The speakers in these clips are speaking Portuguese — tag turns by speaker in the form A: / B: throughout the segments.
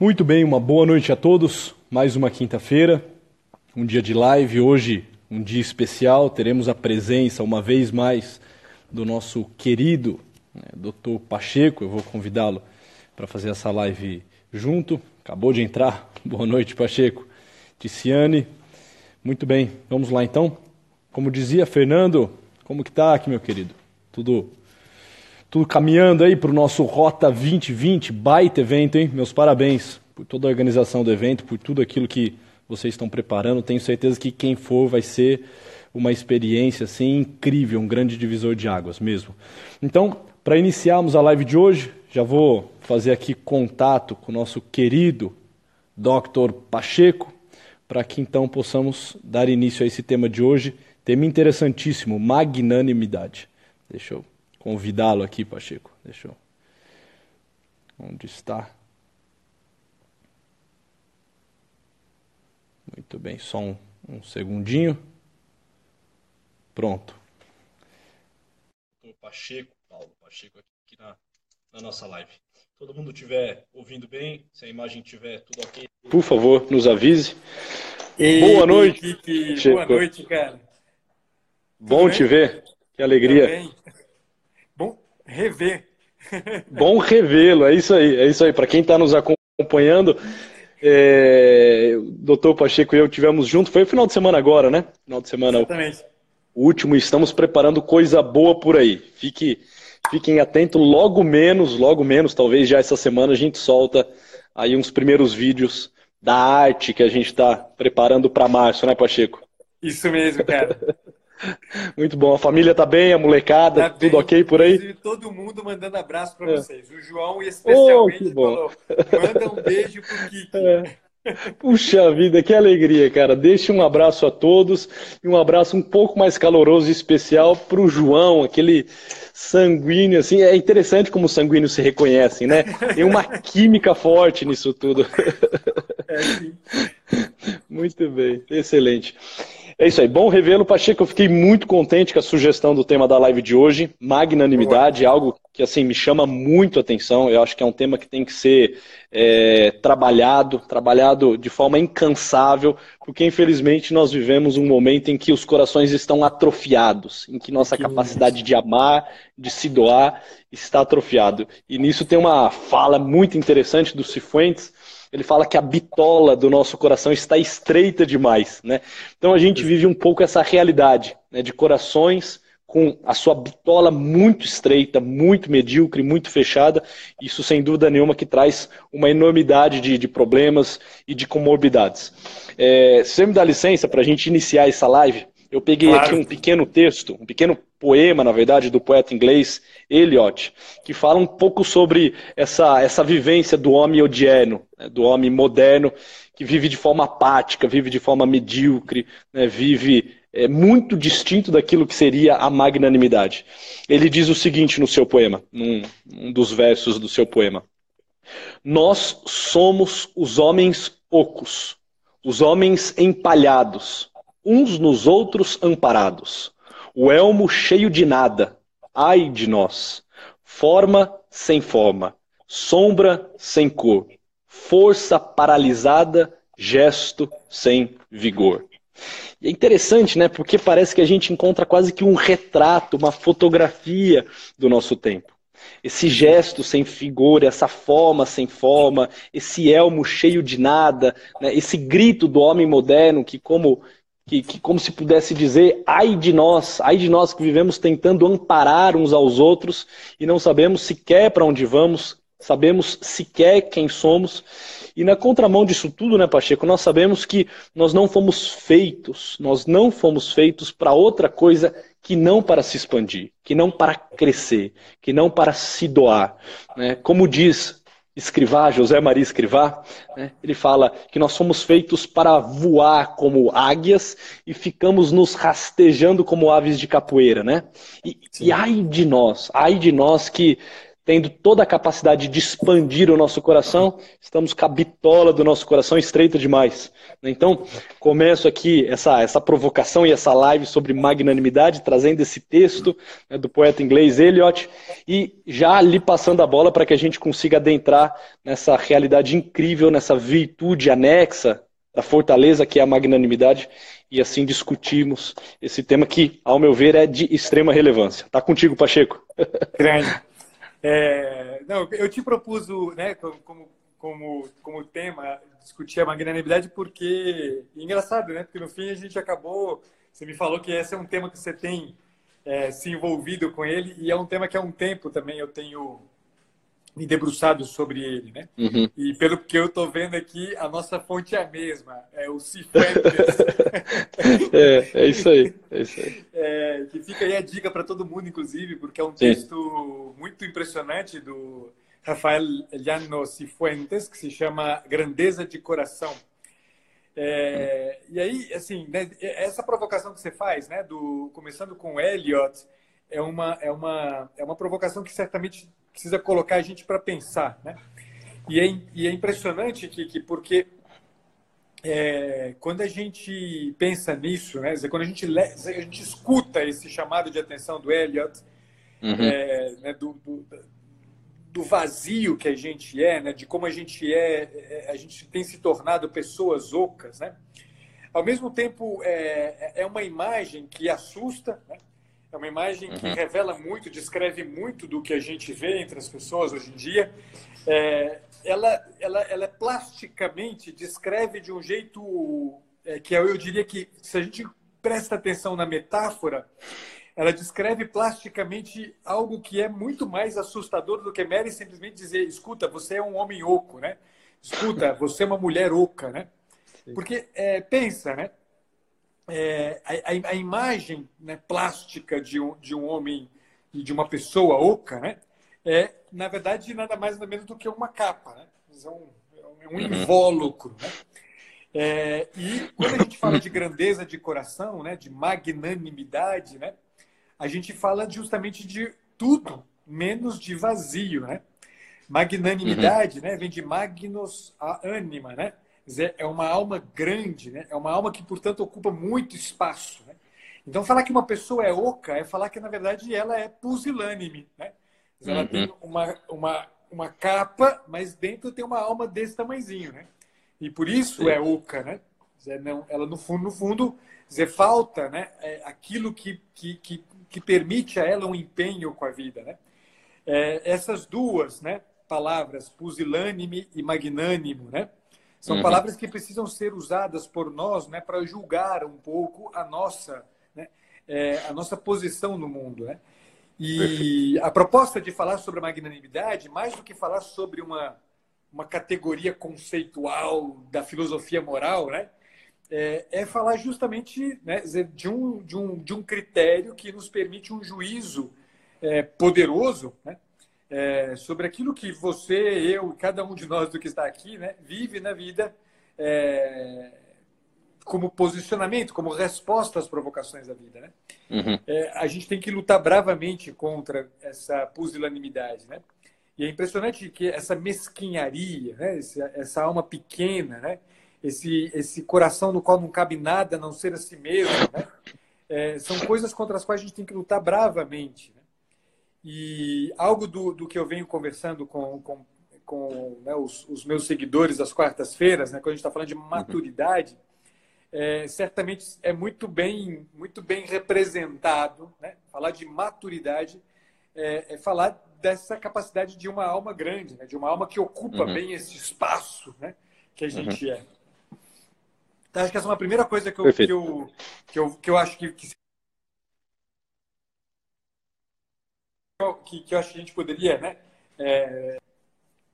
A: Muito bem, uma boa noite a todos. Mais uma quinta-feira, um dia de live. Hoje, um dia especial. Teremos a presença, uma vez mais, do nosso querido né, Dr. Pacheco. Eu vou convidá-lo para fazer essa live junto. Acabou de entrar. Boa noite, Pacheco. Ticiane. Muito bem, vamos lá então. Como dizia Fernando, como que tá aqui, meu querido? Tudo tudo caminhando aí para o nosso Rota 2020, baita evento, hein? Meus parabéns por toda a organização do evento, por tudo aquilo que vocês estão preparando. Tenho certeza que quem for vai ser uma experiência assim incrível, um grande divisor de águas mesmo. Então, para iniciarmos a live de hoje, já vou fazer aqui contato com o nosso querido Dr. Pacheco, para que então possamos dar início a esse tema de hoje, tema interessantíssimo, magnanimidade. Deixa eu convidá-lo aqui, Pacheco. Deixa eu. Onde está? Muito bem, só um, um segundinho. Pronto. O Pacheco, Paulo Pacheco aqui na, na nossa live. Todo mundo estiver ouvindo bem, se a imagem estiver tudo ok, por favor, nos avise.
B: Ei,
A: Boa noite.
B: Kiki. Boa noite, cara.
A: Bom
B: Tudo
A: te
B: bem?
A: ver. Que alegria.
B: Também. Rever.
A: Bom revê-lo, é isso aí, é isso aí. Para quem está nos acompanhando, é, o doutor Pacheco e eu tivemos junto, foi o final de semana agora, né? Final de semana
B: Exatamente.
A: o último, estamos preparando coisa boa por aí. Fique, fiquem atentos, logo menos, logo menos, talvez já essa semana a gente solta aí uns primeiros vídeos da arte que a gente está preparando para março, né, Pacheco?
B: Isso mesmo, cara.
A: Muito bom. A família tá bem, a molecada,
B: Tá
A: tudo
B: bem.
A: ok por aí?
B: Inclusive, Todo mundo mandando abraço para
A: É.
B: vocês. O João,
A: Oh,
B: especialmente,
A: bom.
B: falou: manda um beijo pro Kiki.
A: É. Puxa vida, que alegria, cara. Deixe um abraço a todos e um abraço um pouco mais caloroso e especial para o João, aquele sanguíneo, assim. É interessante como os sanguíneos se reconhecem, né? Tem uma química forte nisso tudo.
B: É, sim.
A: Muito bem, excelente. É isso aí, bom revê-lo, Pacheco. Eu fiquei muito contente com a sugestão do tema da live de hoje, magnanimidade, algo que assim me chama muito a atenção. Eu acho que é um tema que tem que ser é, trabalhado, trabalhado de forma incansável, porque infelizmente nós vivemos um momento em que os corações estão atrofiados, em que nossa
B: Que
A: capacidade de amar, de se doar, está atrofiado. E nisso tem uma fala muito interessante do Cifuentes. Ele fala que a bitola do nosso coração está estreita demais, né? Então a gente vive um pouco essa realidade né, de corações com a sua bitola muito estreita, muito medíocre, muito fechada. Isso, sem dúvida nenhuma, que traz uma enormidade de, de problemas e de comorbidades. É, se você me dá licença para a gente iniciar essa live, eu peguei
B: Claro.
A: aqui um pequeno texto, um pequeno poema, na verdade, do poeta inglês Eliot, que fala um pouco sobre essa, essa vivência do homem odierno, né, do homem moderno, que vive de forma apática, vive de forma medíocre, né, vive é, muito distinto daquilo que seria a magnanimidade. Ele diz o seguinte no seu poema, num, num dos versos do seu poema: Nós somos os homens ocos, os homens empalhados, uns nos outros amparados, o elmo cheio de nada, ai de nós, forma sem forma, sombra sem cor, força paralisada, gesto sem vigor. E é interessante, né? Porque parece que a gente encontra quase que um retrato, uma fotografia do nosso tempo. Esse gesto sem figura, essa forma sem forma, esse elmo cheio de nada, né? esse grito do homem moderno que como que, que como se pudesse dizer, ai de nós, ai de nós que vivemos tentando amparar uns aos outros e não sabemos sequer para onde vamos, sabemos sequer quem somos. E na contramão disso tudo, né, Pacheco, nós sabemos que nós não fomos feitos, nós não fomos feitos para outra coisa que não para se expandir, que não para crescer, que não para se doar. Né? Como diz Escrivá, José Maria Escrivá, né? ele fala que nós somos feitos para voar como águias e ficamos nos rastejando como aves de capoeira, né? E, e ai de nós, ai de nós que tendo toda a capacidade de expandir o nosso coração, estamos com a bitola do nosso coração estreita demais. Então, começo aqui essa, essa provocação e essa live sobre magnanimidade, trazendo esse texto né, do poeta inglês Eliot, e já lhe passando a bola para que a gente consiga adentrar nessa realidade incrível, nessa virtude anexa da fortaleza que é a magnanimidade, e assim discutirmos esse tema que, ao meu ver, é de extrema relevância. Tá contigo, Pacheco.
B: Grande. É, não, eu te propus né, como, como, como tema discutir a magnanimidade porque, engraçado, né? Porque no fim a gente acabou, você me falou que esse é um tema que você tem é, se envolvido com ele e é um tema que há um tempo também eu tenho me debruçado sobre ele, né? Uhum. E pelo que eu estou vendo aqui, a nossa fonte é a mesma, é o Cifuentes.
A: é, é isso aí, é isso aí.
B: É, que fica aí a dica para todo mundo, inclusive, porque é um texto Sim. Muito impressionante do Rafael Llano Cifuentes, que se chama Grandeza de Coração. É, e aí, assim, né, essa provocação que você faz, né, do começando com Eliot, é uma é uma é uma provocação que certamente precisa colocar a gente para pensar, né? E é, e é impressionante que porque é, quando a gente pensa nisso, né? Quando a gente, a gente escuta esse chamado de atenção do Eliot, uhum. é, né, do, do, do, vazio que a gente é, né? De como a gente é, é, a gente tem se tornado pessoas ocas, né? Ao mesmo tempo, é, é uma imagem que assusta, né? É uma imagem que uhum. revela muito, descreve muito do que a gente vê entre as pessoas hoje em dia. É, ela, ela, ela plasticamente descreve de um jeito é, que eu, eu diria que, se a gente presta atenção na metáfora, ela descreve plasticamente algo que é muito mais assustador do que Mary simplesmente dizer: escuta, você é um homem oco, né? Escuta, você é uma mulher oca, né? Porque é, pensa, né? é, a, a, imagem né, plástica de um, de um homem e de uma pessoa oca, né, é, na verdade, nada mais nada menos do que uma capa. Né? É um, é um uhum. invólucro. Né? É, e quando a gente fala de grandeza de coração, né, de magnanimidade, né, a gente fala justamente de tudo, menos de vazio. Né? Magnanimidade uhum. né, vem de magnos a anima, né? é uma alma grande, né? é uma alma que, portanto, ocupa muito espaço. Né? Então, falar que uma pessoa é oca é falar que, na verdade, ela é pusilânime. Né? Ela uhum. tem uma, uma, uma capa, mas dentro tem uma alma desse tamanhozinho. Né? E por isso Sim. é oca. Né? Dizer, não, ela, no fundo, no fundo dizer, falta né? É aquilo que, que, que, que permite a ela um empenho com a vida. Né? É, essas duas né, palavras, pusilânime e magnânimo, né? São uhum. palavras que precisam ser usadas por nós né, para julgar um pouco a nossa, né, é, a nossa posição no mundo. Né? E a proposta de falar sobre a magnanimidade, mais do que falar sobre uma, uma categoria conceitual da filosofia moral, né, é, é falar justamente né, de, um, de, um, de um critério que nos permite um juízo é, poderoso né, é, sobre aquilo que você, eu, cada um de nós do que está aqui, né, vive na vida é, como posicionamento, como resposta às provocações da vida. Né? Uhum. É, a gente tem que lutar bravamente contra essa pusilanimidade. Né? E é impressionante que essa mesquinharia, né? essa, essa alma pequena, né? Esse, esse coração no qual não cabe nada a não ser a si mesmo, né? É, são coisas contra as quais a gente tem que lutar bravamente. E algo do, do que eu venho conversando com, com, com né, os, os, meus seguidores das quartas-feiras, né, quando a gente está falando de uhum. maturidade, uhum. é, certamente é muito bem, muito bem representado. Né? Falar de maturidade é, é, falar dessa capacidade de uma alma grande, né? de uma alma que ocupa uhum. bem esse espaço né? que a gente uhum. é. Então, acho que essa é uma primeira coisa que eu, que eu, que eu, que eu acho que, que que, que eu acho que a gente poderia né, é,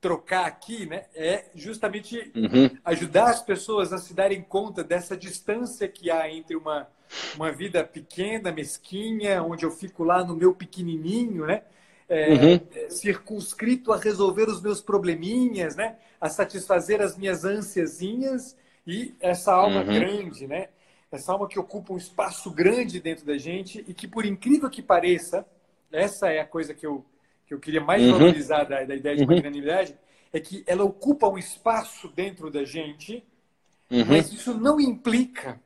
B: trocar aqui né, é justamente uhum. ajudar as pessoas a se darem conta dessa distância que há entre uma, uma vida pequena, mesquinha, onde eu fico lá no meu pequenininho, né? É, uhum. circunscrito a resolver os meus probleminhas, né? A satisfazer as minhas ansiazinhas e essa alma uhum. grande, né? Essa alma que ocupa um espaço grande dentro da gente e que, por incrível que pareça, essa é a coisa que eu, que eu queria mais uhum. valorizar da, da, ideia de uhum. magnanimidade, é que ela ocupa um espaço dentro da gente, uhum. mas isso não implica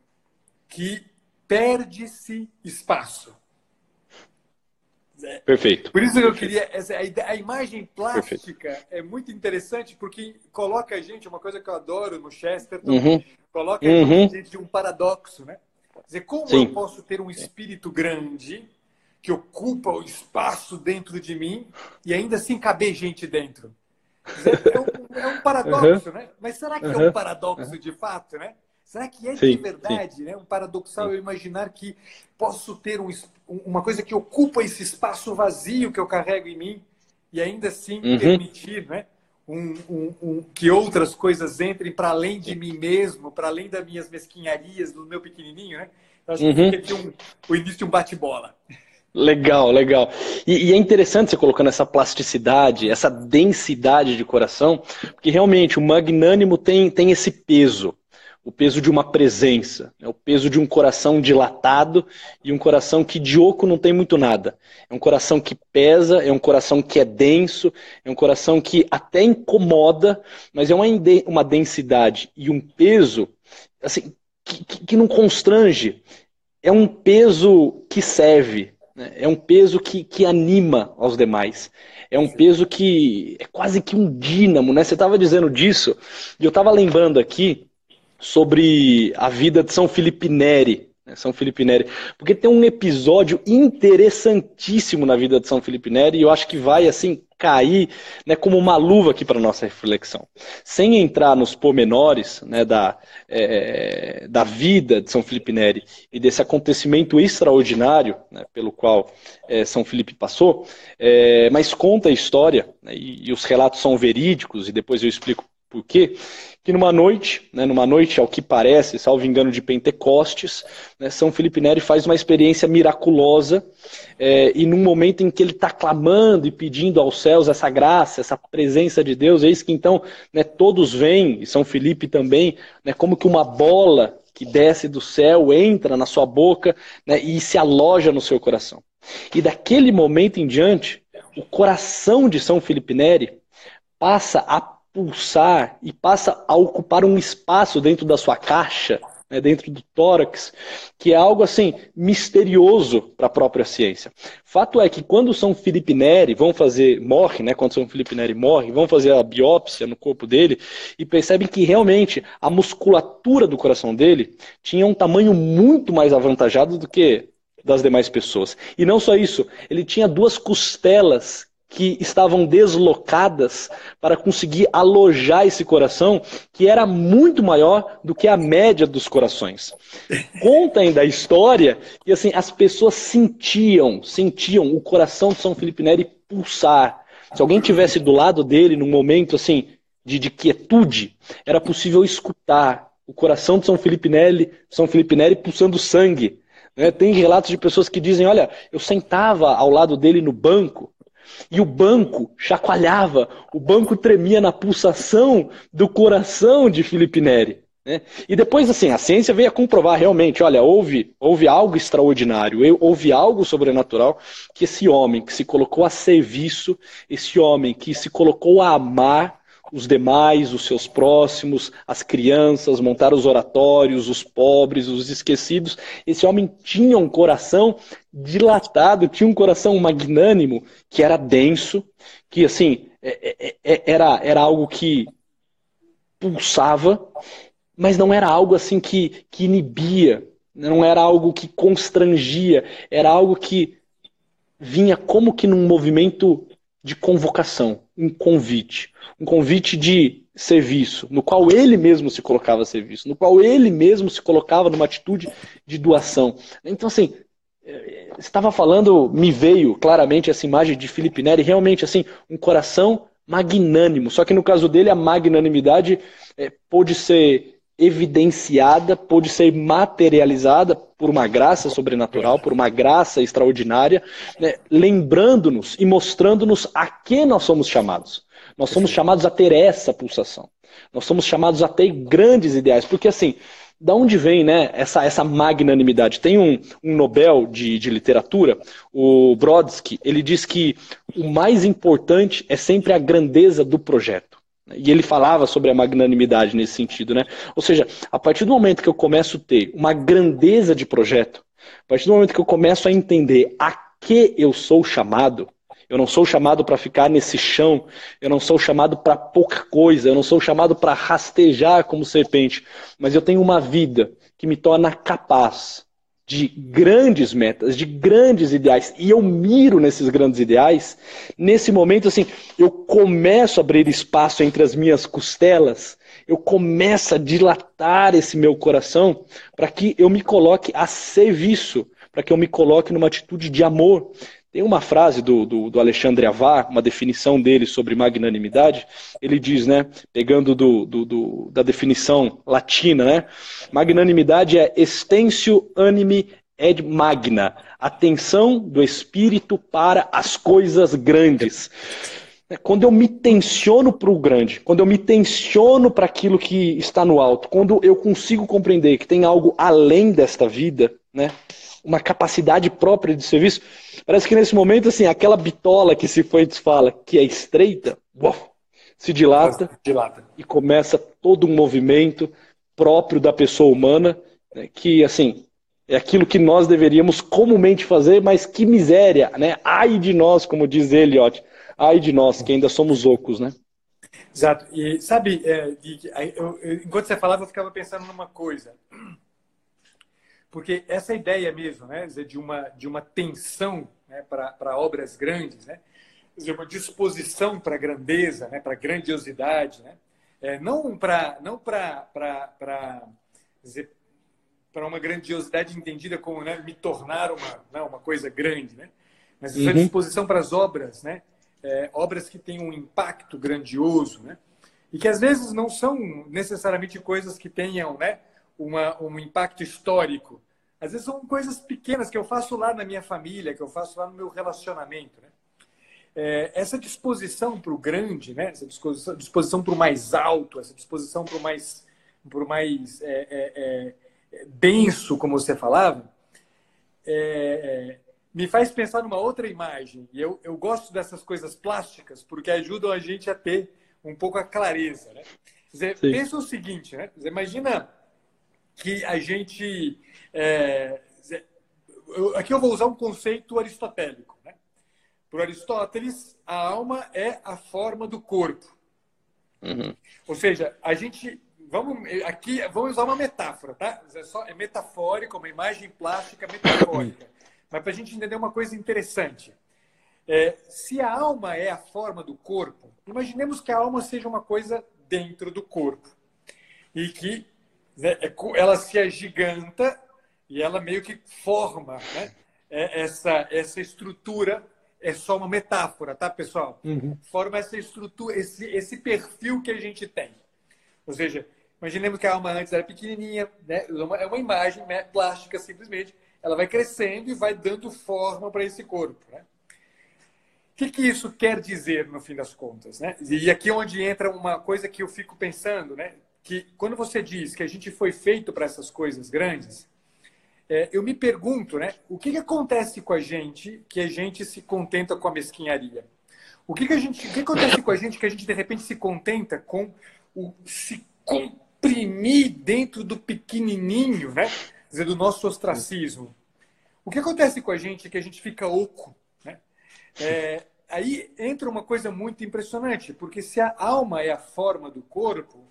B: que perde-se espaço.
A: Perfeito.
B: Por isso que eu queria. Essa, a, imagem plástica Perfeito. é muito interessante porque coloca a gente, uma coisa que eu adoro no Chesterton, uhum. coloca uhum. a gente de um paradoxo, né? Quer dizer, como Sim. eu posso ter um espírito grande que ocupa o espaço dentro de mim e ainda assim caber gente dentro? Dizer, é, um, é, um, paradoxo, uhum. né? Mas será que é um paradoxo de fato, né? Será que é sim, de verdade sim. né? um paradoxal sim. eu imaginar que posso ter um, uma coisa que ocupa esse espaço vazio que eu carrego em mim e ainda assim uhum. permitir né? Um, um, um, que outras coisas entrem para além de mim mesmo, para além das minhas mesquinharias, do meu pequenininho, né? Então, acho que uhum. aqui um, o início de um bate-bola.
A: Legal, legal. E, e, é interessante você colocando essa plasticidade, essa densidade de coração, porque realmente o magnânimo tem, tem esse peso o peso de uma presença, né? o peso de um coração dilatado e um coração que de oco não tem muito nada. É um coração que pesa, é um coração que é denso, é um coração que até incomoda, mas é uma, uma densidade e um peso assim, que, que não constrange. É um peso que serve, né? é um peso que, que anima aos demais. É um peso que é quase que um dínamo, né? Você estava dizendo disso, e eu estava lembrando aqui sobre a vida de São Felipe Neri. Né, São Felipe Neri. Porque tem um episódio interessantíssimo na vida de São Felipe Neri e eu acho que vai assim cair né, como uma luva aqui para nossa reflexão. Sem entrar nos pormenores né, da, é, da vida de São Felipe Neri e desse acontecimento extraordinário né, pelo qual é, São Felipe passou, é, mas conta a história né, e, e os relatos são verídicos e depois eu explico por quê que numa noite, né, numa noite ao que parece, salvo engano de Pentecostes, né, São Felipe Neri faz uma experiência miraculosa é, e num momento em que ele está clamando e pedindo aos céus essa graça, essa presença de Deus, eis que então né, todos vêm, e São Felipe também, né, como que uma bola que desce do céu entra na sua boca né, e se aloja no seu coração. E daquele momento em diante, o coração de São Felipe Neri passa a pulsar e passa a ocupar um espaço dentro da sua caixa, né, dentro do tórax, que é algo assim misterioso para a própria ciência. Fato é que quando São Felipe Neri vão fazer, morre, né, quando São Felipe Neri morre, vão fazer a biópsia no corpo dele e percebem que realmente a musculatura do coração dele tinha um tamanho muito mais avantajado do que das demais pessoas. E não só isso, ele tinha duas costelas que estavam deslocadas para conseguir alojar esse coração, que era muito maior do que a média dos corações. Conta ainda a história que assim, as pessoas sentiam, sentiam o coração de São Felipe Neri pulsar. Se alguém tivesse do lado dele num momento assim de, de quietude, era possível escutar o coração de São Felipe Neri, São Felipe Neri pulsando sangue. Né? Tem relatos de pessoas que dizem: olha, eu sentava ao lado dele no banco e o banco chacoalhava, o banco tremia na pulsação do coração de Felipe Neri. Né? E depois, assim, a ciência veio a comprovar realmente, olha, houve, houve algo extraordinário, houve algo sobrenatural que esse homem que se colocou a serviço, esse homem que se colocou a amar, os demais, os seus próximos, as crianças, montar os oratórios, os pobres, os esquecidos. Esse homem tinha um coração dilatado, tinha um coração magnânimo, que era denso, que assim, é, é, é, era, era algo que pulsava, mas não era algo assim que, que inibia, não era algo que constrangia, era algo que vinha como que num movimento de convocação, um convite um convite de serviço, no qual ele mesmo se colocava a serviço, no qual ele mesmo se colocava numa atitude de doação. Então, assim, é, estava falando, me veio claramente essa imagem de Felipe Neri, realmente, assim, um coração magnânimo. Só que no caso dele, a magnanimidade é, pôde ser evidenciada, pôde ser materializada por uma graça sobrenatural, por uma graça extraordinária, né, lembrando-nos e mostrando-nos a que nós somos chamados. Nós somos chamados a ter essa pulsação. Nós somos chamados a ter grandes ideais. Porque, assim, da onde vem né, essa, essa magnanimidade? Tem um, um Nobel de, de literatura, o Brodsky, ele diz que o mais importante é sempre a grandeza do projeto. E ele falava sobre a magnanimidade nesse sentido, né? Ou seja, a partir do momento que eu começo a ter uma grandeza de projeto, a partir do momento que eu começo a entender a que eu sou chamado, eu não sou chamado para ficar nesse chão, eu não sou chamado para pouca coisa, eu não sou chamado para rastejar como serpente, mas eu tenho uma vida que me torna capaz de grandes metas, de grandes ideais, e eu miro nesses grandes ideais, nesse momento assim, eu começo a abrir espaço entre as minhas costelas, eu começo a dilatar esse meu coração para que eu me coloque a serviço, para que eu me coloque numa atitude de amor, tem uma frase do, do, do, Alexandre Avar, uma definição dele sobre magnanimidade. Ele diz, né, pegando do, do, da definição latina, né, magnanimidade é extensio animi ed magna, atenção do espírito para as coisas grandes. Quando eu me tensiono para o grande, quando eu me tensiono para aquilo que está no alto, quando eu consigo compreender que tem algo além desta vida, né, uma capacidade própria de serviço, Parece que nesse momento, assim, aquela bitola que se foi fala que é estreita, uau, se dilata, dilata, e começa todo um movimento próprio da pessoa humana, né, que, assim, é aquilo que nós deveríamos comumente fazer, mas que miséria, né? Ai de nós, como diz Eliot, ai de nós, que ainda somos ocos, né?
B: Exato. E sabe, é, eu, eu, enquanto você falava, eu ficava pensando numa coisa. Porque essa ideia mesmo, né, de uma, de uma tensão né, para obras grandes, né? Dizer, uma disposição para grandeza, né, para grandiosidade, né? É, não para não para para uma grandiosidade entendida como né, me tornar uma né, uma coisa grande, né? Mas essa uhum. disposição para as obras, né? É, obras que têm um impacto grandioso, né? E que às vezes não são necessariamente coisas que tenham, né? Uma, um impacto histórico, às vezes são coisas pequenas que eu faço lá na minha família, que eu faço lá no meu relacionamento. Né? É, essa disposição para o grande, né? essa disposição, disposição para o mais alto, essa disposição para o mais, pro mais é, é, é, denso, como você falava, é, me faz pensar numa outra imagem. E eu, eu gosto dessas coisas plásticas porque ajudam a gente a ter um pouco a clareza. Né? Dizer, pensa o seguinte, né? Dizer, imagina que a gente. É, eu, aqui eu vou usar um conceito aristotélico. Né? Para Aristóteles, a alma é a forma do corpo. Uhum. Ou seja, a gente. Vamos, aqui, vamos usar uma metáfora, tá? É, só, é metafórico, uma imagem plástica metafórica. Mas para a gente entender uma coisa interessante. É, se a alma é a forma do corpo, imaginemos que a alma seja uma coisa dentro do corpo. E que né, é ela se agiganta e ela meio que forma né? É, essa, essa estrutura. É só uma metáfora, tá, pessoal? Uhum. Forma essa estrutura, esse, esse perfil que a gente tem. Ou seja, imaginemos que a alma antes era pequenininha, né? é uma imagem né? plástica simplesmente. Ela vai crescendo e vai dando forma para esse corpo. Né? O que, que, isso quer dizer no fim das contas? Né? E aqui é onde entra uma coisa que eu fico pensando, né? Que quando você diz que a gente foi feito para essas coisas grandes, é, eu me pergunto, né? O que, que, acontece com a gente que a gente se contenta com a mesquinharia? O que, que a gente, o que acontece com a gente que a gente de repente se contenta com o se comprimir dentro do pequenininho, né? Quer dizer, do nosso ostracismo. O que acontece com a gente que a gente fica oco, né? É, aí entra uma coisa muito impressionante, porque se a alma é a forma do corpo,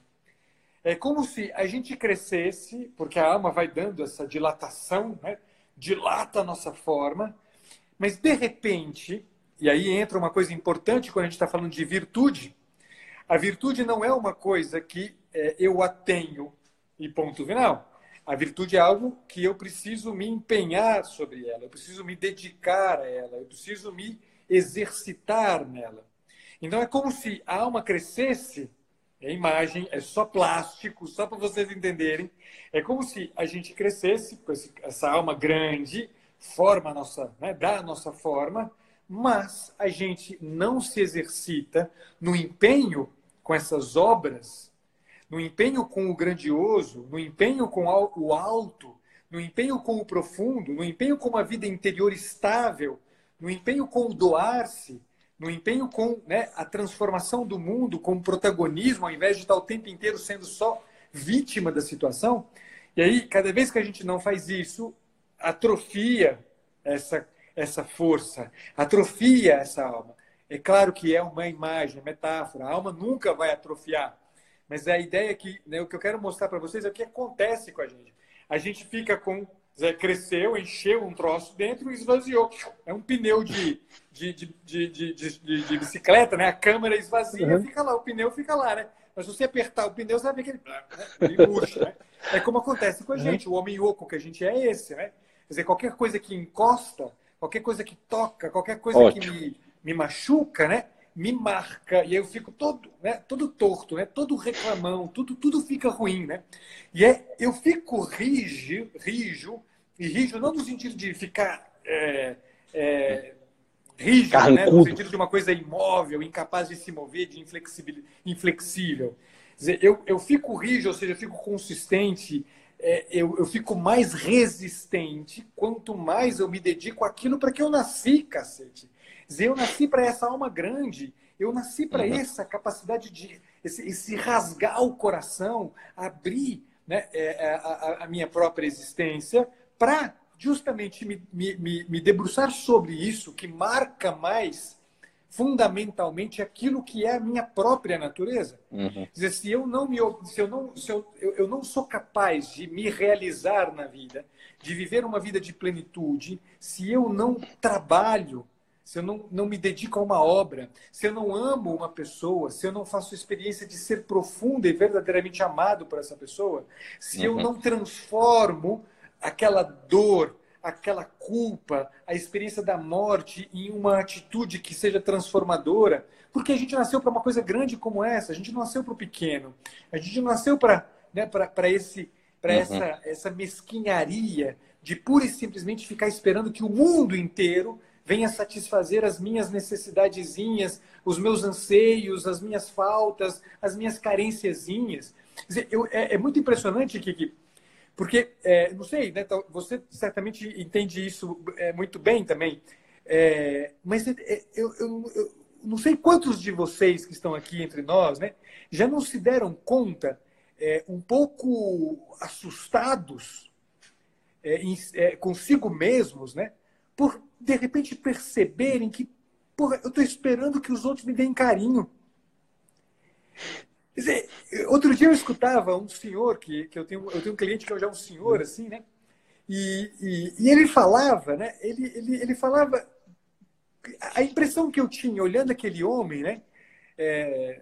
B: é como se a gente crescesse, porque a alma vai dando essa dilatação, né? dilata a nossa forma, mas de repente, e aí entra uma coisa importante quando a gente está falando de virtude, a virtude não é uma coisa que é, eu a tenho e ponto final. A virtude é algo que eu preciso me empenhar sobre ela, eu preciso me dedicar a ela, eu preciso me exercitar nela. Então é como se a alma crescesse é imagem, é só plástico, só para vocês entenderem. É como se a gente crescesse com essa alma grande, forma nossa, né, dá a nossa forma, mas a gente não se exercita no empenho com essas obras no empenho com o grandioso, no empenho com o alto, no empenho com o profundo, no empenho com uma vida interior estável, no empenho com o doar-se, no empenho com né, a transformação do mundo, com protagonismo, ao invés de estar o tempo inteiro sendo só vítima da situação. E aí, cada vez que a gente não faz isso, atrofia essa, essa força, atrofia essa alma. É claro que é uma imagem, metáfora. A alma nunca vai atrofiar. Mas a ideia é que né, o que eu quero mostrar para vocês é o que acontece com a gente. A gente fica com. Zé cresceu, encheu um troço dentro e esvaziou. É um pneu de, de, de, de, bicicleta, né? A câmera esvazia, uhum. fica lá, o pneu fica lá, né? Mas se você apertar o pneu, você vai ver que ele, né? ele murcha, né? É como acontece com a gente. O homem oco que a gente é esse, né? Quer dizer, qualquer coisa que encosta, qualquer coisa que toca, qualquer coisa que me, me machuca, né? Me marca e eu fico todo, né? Todo torto, né? Todo reclamão, tudo, tudo fica ruim, né? E é, eu fico rijo, rijo e rijo não no sentido de ficar é, é, rígido, né? no sentido de uma coisa imóvel, incapaz de se mover, de inflexível. Quer dizer, eu, eu fico rígido, ou seja, eu fico consistente, é, eu, eu fico mais resistente quanto mais eu me dedico àquilo para que eu nasci, cacete. Dizer, eu nasci para essa alma grande, eu nasci para uhum. essa capacidade de esse, esse, rasgar o coração, abrir né, é, é a, a, minha própria existência para justamente me, me, me debruçar sobre isso que marca mais fundamentalmente aquilo que é a minha própria natureza. Uhum. Dizer, se eu não me, se eu não, se eu, eu, eu não sou capaz de me realizar na vida, de viver uma vida de plenitude, se eu não trabalho, se eu não, não me dedico a uma obra, se eu não amo uma pessoa, se eu não faço experiência de ser profundo e verdadeiramente amado por essa pessoa, se uhum. eu não transformo aquela dor, aquela culpa, a experiência da morte em uma atitude que seja transformadora, porque a gente nasceu para uma coisa grande como essa, a gente não nasceu para o pequeno, a gente não nasceu para né, para esse para uhum. essa essa mesquinharia de pura e simplesmente ficar esperando que o mundo inteiro venha satisfazer as minhas necessidadezinhas, os meus anseios, as minhas faltas, as minhas carênciazinhas. é, é muito impressionante que porque, é, não sei, né, você certamente entende isso é, muito bem também, é, mas é, é, eu, eu, eu, não sei quantos de vocês que estão aqui entre nós né, já não se deram conta, é, um pouco assustados em, consigo mesmos, né, por de repente perceberem que porra, eu estou esperando que os outros me deem carinho. Dizer, outro dia eu escutava um senhor, que, que eu, tenho, eu tenho um cliente que é um senhor, assim, né? E, e, e, ele falava, né? Ele, ele, ele falava. A impressão que eu tinha olhando aquele homem, né? É,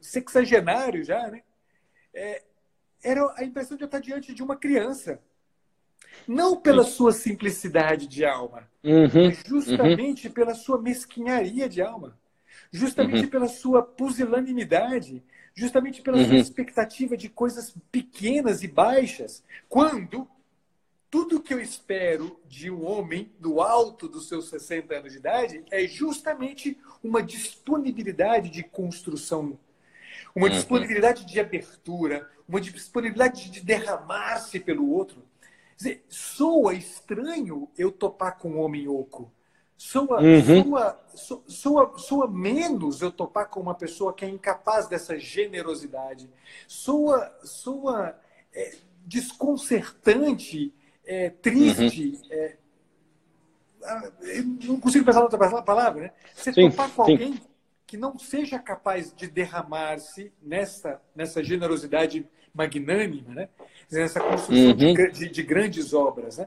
B: sexagenário já, né? É, era a impressão de eu estar diante de uma criança. Não pela sua simplicidade de alma, uhum, mas justamente uhum. pela sua mesquinharia de alma, justamente uhum. pela sua pusilanimidade, justamente pela uhum. sua expectativa de coisas pequenas e baixas, quando tudo que eu espero de um homem do alto dos seus 60 anos de idade é justamente uma disponibilidade de construção, uma uhum. disponibilidade de abertura, uma disponibilidade de derramar-se pelo outro. Dizer, soa estranho eu topar com um homem oco. Soa, uhum. soa, soa, soa, menos eu topar com uma pessoa que é incapaz dessa generosidade. Soa, soa é, desconcertante, é, triste. Uhum. É, ah, não consigo pensar outra palavra, né? Você sim, topar com sim. alguém que não seja capaz de derramar-se nessa, nessa generosidade magnânima, né? Nessa construção uhum. de, de, de grandes obras, né?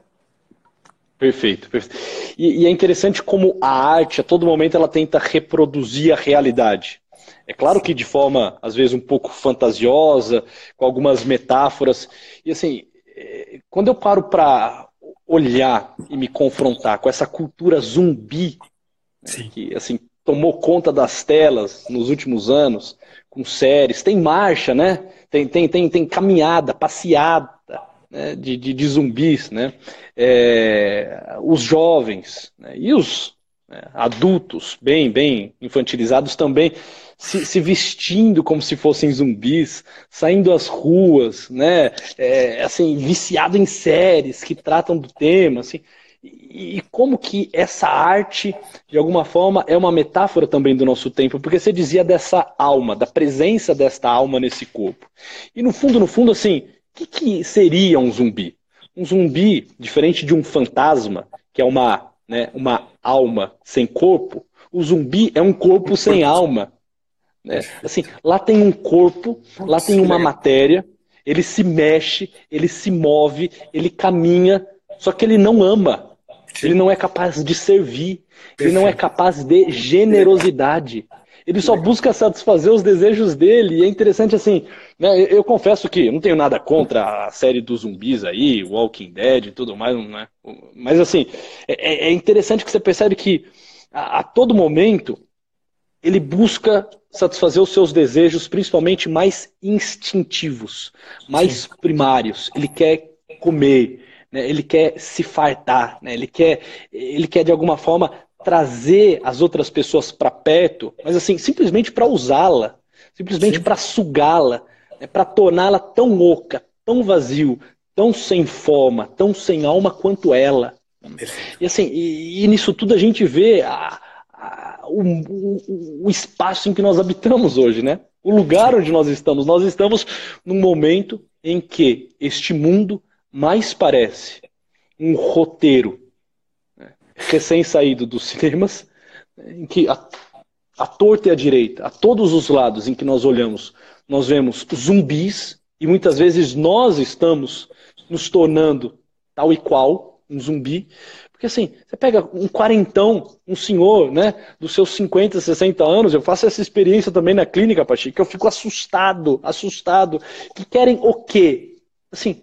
A: Perfeito, perfeito. E, e, é interessante como a arte, a todo momento, ela tenta reproduzir a realidade. É claro que de forma, às vezes, um pouco fantasiosa, com algumas metáforas. E assim, é, quando eu paro para olhar e me confrontar com essa cultura zumbi, né, que assim tomou conta das telas nos últimos anos, com séries, tem marcha, né? Tem, tem, tem, tem caminhada, passeada, né, de, de, de, zumbis, né? É, os jovens né, e os né, adultos, bem, bem infantilizados também, se, se, vestindo como se fossem zumbis, saindo às ruas, né, é, assim, viciado em séries que tratam do tema, assim, e, como que essa arte, de alguma forma, é uma metáfora também do nosso tempo, porque você dizia dessa alma, da presença desta alma nesse corpo. E no fundo, no fundo, assim, o que, que seria um zumbi? Um zumbi, diferente de um fantasma, que é uma né, uma alma sem corpo, o zumbi é um corpo sem alma. Né? Assim, lá tem um corpo, lá tem uma matéria, ele se mexe, ele se move, ele caminha, só que ele não ama. Ele não é capaz de servir, ele não é capaz de generosidade. Ele só busca satisfazer os desejos dele. E é interessante assim, né? Eu, confesso que não tenho nada contra a série dos zumbis aí, Walking Dead e tudo mais, né? Mas assim, é, é, é interessante que você percebe que a, a todo momento ele busca satisfazer os seus desejos, principalmente mais instintivos, mais primários. Ele quer comer, né? ele quer se fartar, né? ele, quer, ele quer de alguma forma trazer as outras pessoas para perto, mas assim, simplesmente para usá-la, simplesmente para sugá-la, né, para torná-la tão oca, tão vazio, tão sem forma, tão sem alma quanto ela. E assim, e, e nisso tudo a gente vê a, a, o, o, o, espaço em que nós habitamos hoje, né? O lugar onde nós estamos. Nós estamos num momento em que este mundo mais parece um roteiro recém-saído dos cinemas, em que a, a torta e a direita, a todos os lados em que nós olhamos, nós vemos zumbis, e muitas vezes nós estamos nos tornando tal e qual um zumbi. Porque assim, você pega um quarentão, um senhor, né, dos seus 50, 60 anos, eu faço essa experiência também na clínica, Pachi, que eu fico assustado, assustado, que querem o quê? Assim,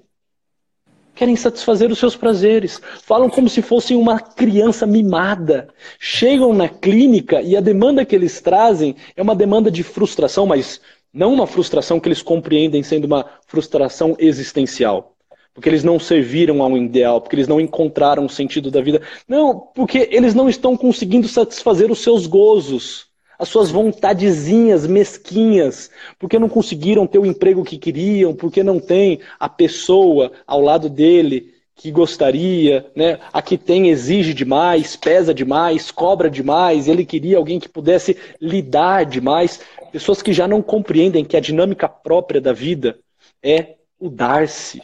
A: querem satisfazer os seus prazeres. Falam como se fossem uma criança mimada. Chegam na clínica e a demanda que eles trazem é uma demanda de frustração, mas não uma frustração que eles compreendem sendo uma frustração existencial. Porque eles não serviram a um ideal, porque eles não encontraram o sentido da vida. Não, porque eles não estão conseguindo satisfazer os seus gozos as suas vontadezinhas mesquinhas, porque não conseguiram ter o emprego que queriam, porque não tem a pessoa ao lado dele que gostaria, né? A que tem exige demais, pesa demais, cobra demais, ele queria alguém que pudesse lidar demais. Pessoas que já não compreendem que a dinâmica própria da vida é o dar-se.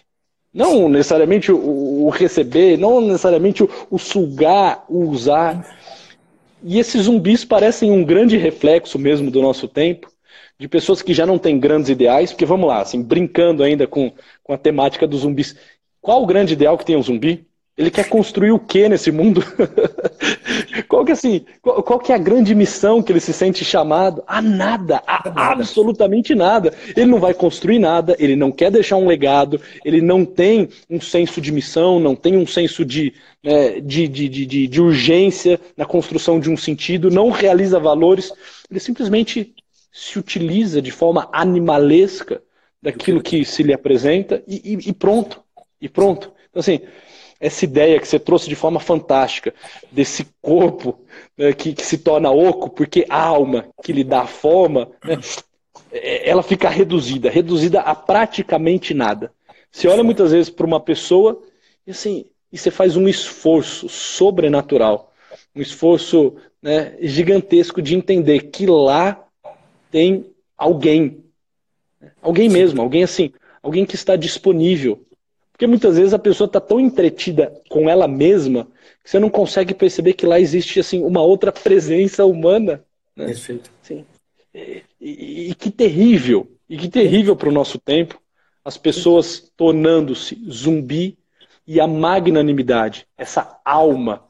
A: Não necessariamente o, receber, não necessariamente o, o sugar, o usar e esses zumbis parecem um grande reflexo mesmo do nosso tempo, de pessoas que já não têm grandes ideais, porque vamos lá, assim, brincando ainda com, com a temática dos zumbis. Qual o grande ideal que tem um zumbi? Ele quer construir o que nesse mundo? qual que assim, qual, qual, que é a grande missão que ele se sente chamado? A nada, a nada. absolutamente nada. Ele não vai construir nada, ele não quer deixar um legado, ele não tem um senso de missão, não tem um senso de, né, de, de, de, de urgência na construção de um sentido, não realiza valores, ele simplesmente se utiliza de forma animalesca daquilo que se lhe apresenta e, e, e pronto. E pronto. Então, assim, essa ideia que você trouxe de forma fantástica, desse corpo né, que, que, se torna oco, porque a alma que lhe dá forma, né, é, ela fica reduzida, reduzida a praticamente nada. Você olha muitas vezes para uma pessoa e assim, e você faz um esforço sobrenatural, um esforço né, gigantesco de entender que lá tem alguém, alguém mesmo, alguém assim, alguém que está disponível porque muitas vezes a pessoa está tão entretida com ela mesma que você não consegue perceber que lá existe assim uma outra presença humana. Né?
B: Perfeito.
A: Sim. E, e, e que terrível, e que terrível para o nosso tempo, as pessoas tornando-se zumbi e a magnanimidade, essa alma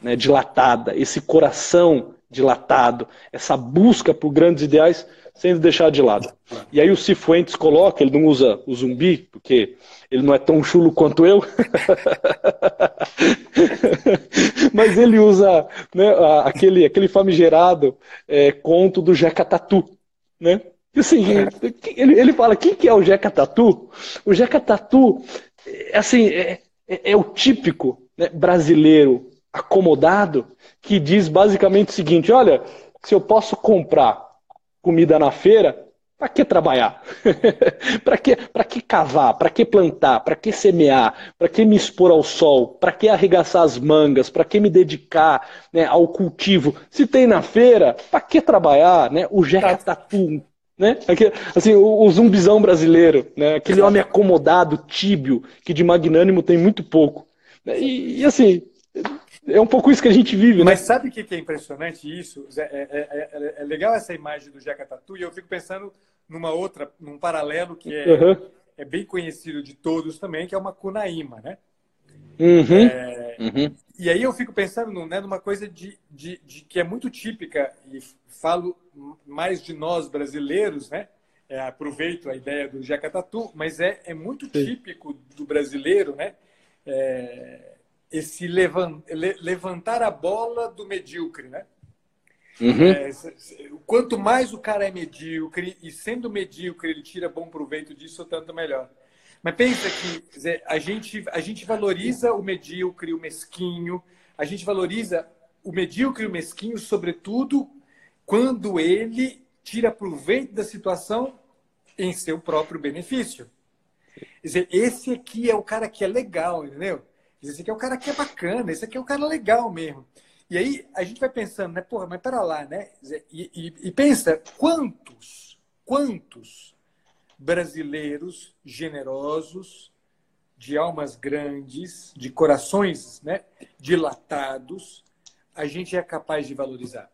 A: né, dilatada, esse coração dilatado, essa busca por grandes ideais sendo deixado de lado. E aí o Cifuentes coloca, ele não usa o zumbi, porque ele não é tão chulo quanto eu, mas ele usa né, aquele, aquele famigerado é, conto do Jeca Tatu, né? Assim, ele, ele fala, quem que é o Jeca Tatu? O Jeca Tatu, assim, é, é, é o típico né, brasileiro acomodado que diz basicamente o seguinte: olha, se eu posso comprar comida na feira, para que trabalhar? para que, que cavar? Para que plantar? Para que semear? Para que me expor ao sol? Para que arregaçar as mangas? Para que me dedicar né, ao cultivo? Se tem na feira, para que trabalhar? Né? O Jeca tá. Tatu, né? Aquele, assim, o, o, zumbizão brasileiro, né? aquele homem acomodado, tíbio, que de magnânimo tem muito pouco. E, e assim, é um pouco isso que a gente vive, né?
B: Mas sabe o que é impressionante isso? É, é, é, é legal essa imagem do Jeca Tatu e eu fico pensando numa outra, num paralelo que é, uhum. é bem conhecido de todos também, que é uma Cunaíma, né?
A: Uhum. É, uhum.
B: E aí eu fico pensando né, numa coisa de, de, de, que é muito típica, e falo mais de nós brasileiros, né? É, aproveito a ideia do Jacatatu, mas é, é muito Sim. típico do brasileiro, né? É, esse levantar a bola do medíocre, né? Uhum. É, quanto mais o cara é medíocre, e sendo medíocre ele tira bom proveito disso, tanto melhor. Mas pensa que dizer, a, gente, a gente valoriza o medíocre, o mesquinho, a gente valoriza o medíocre e o mesquinho, sobretudo quando ele tira proveito da situação em seu próprio benefício. Quer dizer, esse aqui é o cara que é legal, entendeu? Esse aqui é o cara que é bacana, esse aqui é o cara legal mesmo. E aí a gente vai pensando, né? Porra, mas pera lá, né? E, e, e pensa quantos, quantos brasileiros generosos, de almas grandes, de corações né, dilatados, a gente é capaz de valorizar.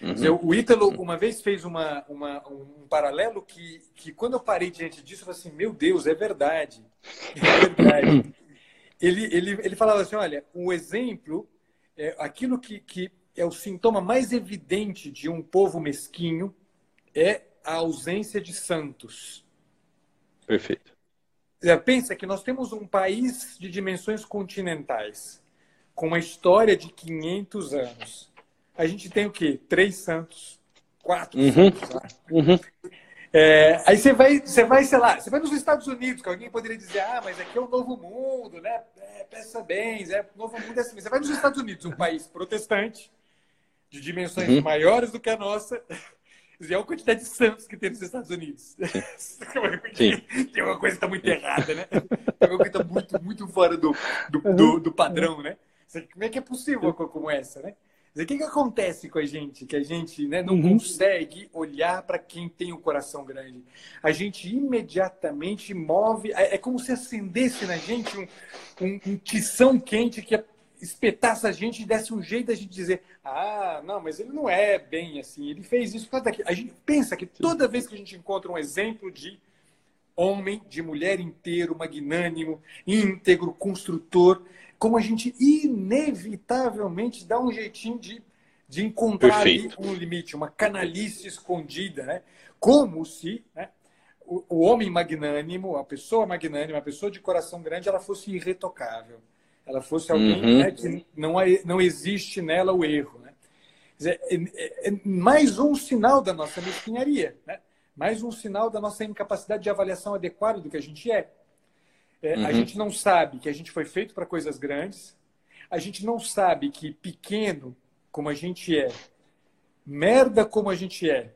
B: Uhum. O Ítalo uma vez fez uma, uma, um paralelo que, que, quando eu parei diante disso, eu falei assim: meu Deus, é verdade. É verdade. Ele, ele, ele falava assim: olha, o exemplo é, aquilo que, que é o sintoma mais evidente de um povo mesquinho é a ausência de santos.
A: Perfeito.
B: É, pensa que nós temos um país de dimensões continentais, com uma história de 500 anos. A gente tem o quê? Três santos, quatro uhum. santos. Uhum. É, aí você vai, você vai, sei lá, você vai nos Estados Unidos, que alguém poderia dizer, ah, mas aqui é o novo mundo, né? É, peça bens, é o novo mundo é assim. Você vai nos Estados Unidos, um país protestante, de dimensões uhum. maiores do que a nossa, e olha a quantidade de santos que tem nos Estados Unidos. Sim. tem uma coisa que está muito errada, né? Tem uma coisa que está muito, muito fora do, do, uhum. do, do padrão, né? Como é que é possível uma coisa como essa, né? O que, que acontece com a gente? Que a gente né, não uhum. consegue olhar para quem tem o um coração grande. A gente imediatamente move. É, é como se acendesse na gente um, um, um tição quente que espetasse a gente e desse um jeito da gente dizer: ah, não, mas ele não é bem assim. Ele fez isso. A gente pensa que toda vez que a gente encontra um exemplo de homem, de mulher inteiro, magnânimo, íntegro, construtor, como a gente inevitavelmente dá um jeitinho de, de encontrar um limite, uma canalice escondida, né? Como se né, o, o, homem magnânimo, a pessoa magnânima, a pessoa de coração grande, ela fosse irretocável. Ela fosse alguém uhum. né, que não, não existe nela o erro. Né? Dizer, é, é, é mais um sinal da nossa mesquinharia, né? mais um sinal da nossa incapacidade de avaliação adequada do que a gente é. É, uhum. A gente não sabe que a gente foi feito para coisas grandes. A gente não sabe que pequeno como a gente é, merda como a gente é,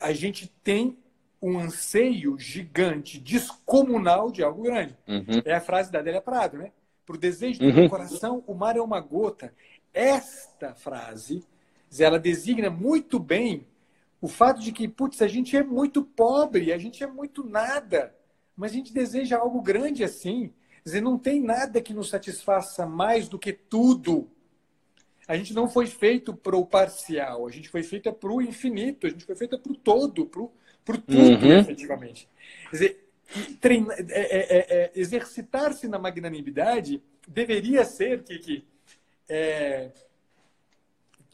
B: a gente tem um anseio gigante, descomunal de algo grande. Uhum. É a frase da Adélia Prado, né? Para o desejo do uhum. meu coração, o mar é uma gota. Esta frase, ela designa muito bem o fato de que, putz, a gente é muito pobre, a gente é muito nada mas a gente deseja algo grande assim. Quer dizer, não tem nada que nos satisfaça mais do que tudo. A gente não foi feito para o parcial, a gente foi feito para o infinito, a gente foi feito para o todo, para o tudo, uhum. efetivamente. Quer dizer, é, é, é, é, exercitar-se na magnanimidade deveria ser que, que é,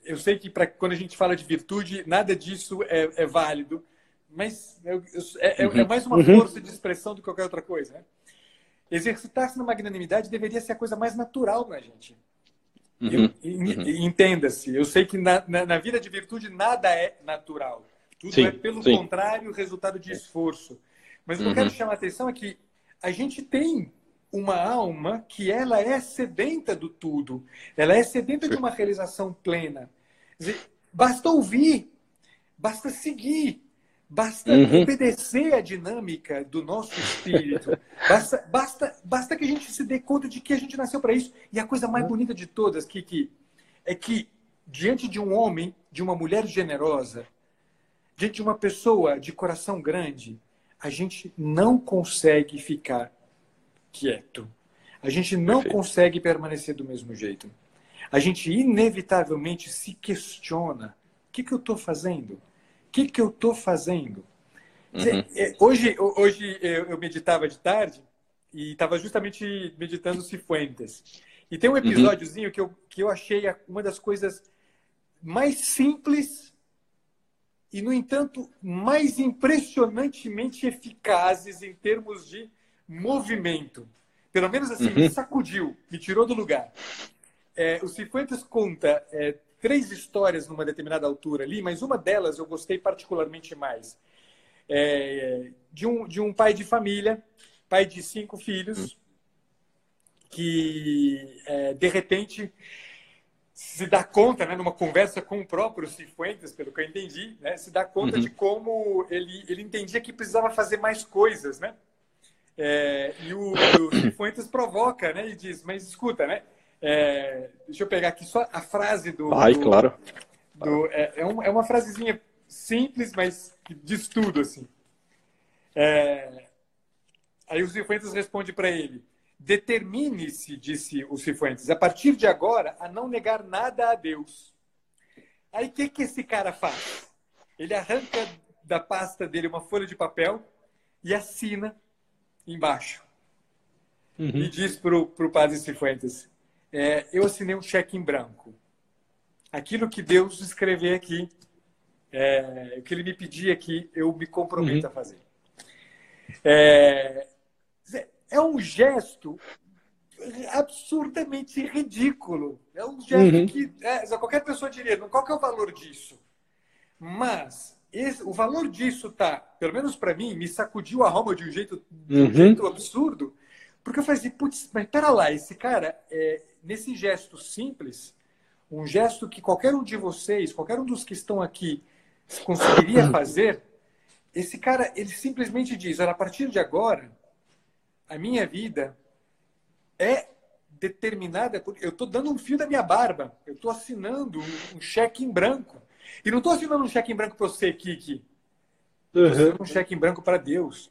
B: eu sei que pra, quando a gente fala de virtude, nada disso é, é válido, mas é, é, é, uhum. mais uma uhum. força de expressão do que qualquer outra coisa. Né? Exercitar-se na magnanimidade deveria ser a coisa mais natural na gente. Uhum. uhum. Entenda-se, eu sei que na, na, na, vida de virtude nada é natural. Tudo sim, é, pelo sim. contrário, resultado de esforço. Mas o que eu quero uhum. chamar a atenção é que a gente tem uma alma que ela é sedenta do tudo, ela é sedenta de uma realização plena. Dizer, basta ouvir, basta seguir, basta uhum. obedecer a dinâmica do nosso espírito, basta, basta, basta que a gente se dê conta de que a gente nasceu para isso. E a coisa mais bonita de todas, Kiki, é que diante de um homem, de uma mulher generosa, diante de uma pessoa de coração grande, a gente não consegue ficar quieto. A gente não Perfeito. consegue permanecer do mesmo jeito. A gente inevitavelmente se questiona: o que, que eu estou fazendo? O que, que eu estou fazendo? Uhum. É, hoje, hoje eu meditava de tarde e estava justamente meditando Cifuentes. E tem um uhum. episódiozinho uhum. que, eu, que eu achei uma das coisas mais simples e, no entanto, mais impressionantemente eficazes em termos de movimento. Pelo menos assim, uhum. me sacudiu, me tirou do lugar. É, o Cifuentes conta é, três histórias numa determinada altura ali, mas uma delas eu gostei particularmente mais. É, de, um, de um pai de família, pai de cinco filhos, que é, de repente se dá conta, né, numa conversa com o próprio Cifuentes, pelo que eu entendi, né, se dá conta uhum. de como ele, ele entendia que precisava fazer mais coisas, né? É, e o, o Cifuentes provoca, né? E diz, mas escuta, né? É, deixa eu pegar aqui só a frase do.
A: Ai,
B: do,
A: claro.
B: Do, é, é, um, é, uma frasezinha simples, mas que diz tudo, assim. É, aí o Cifuentes responde para ele: Determine-se, disse o Cifuentes, a partir de agora, a não negar nada a Deus. Aí o que, que esse cara faz? Ele arranca da pasta dele uma folha de papel e assina embaixo. Uhum. E diz para o padre Cifuentes: é, Eu assinei um cheque em branco. Aquilo que Deus escrever aqui, é, o que ele me pedir aqui, eu me comprometo uhum. a fazer. É, é um gesto absurdamente ridículo. É um gesto uhum. que é, qualquer pessoa diria, qual que é o valor disso? Mas esse, o valor disso tá, pelo menos para mim, me sacudiu a alma de um jeito, de um uhum. jeito absurdo, porque eu falei assim, putz, mas pera lá, esse cara, é, nesse gesto simples, um gesto que qualquer um de vocês, qualquer um dos que estão aqui conseguiria fazer, esse cara, ele simplesmente diz, olha, a partir de agora, a minha vida é determinada por. Eu estou dando um fio da minha barba. Eu estou assinando um, um, cheque em branco. E não estou assinando um cheque em branco para você, Kiki. Estou assinando um cheque em branco para Deus.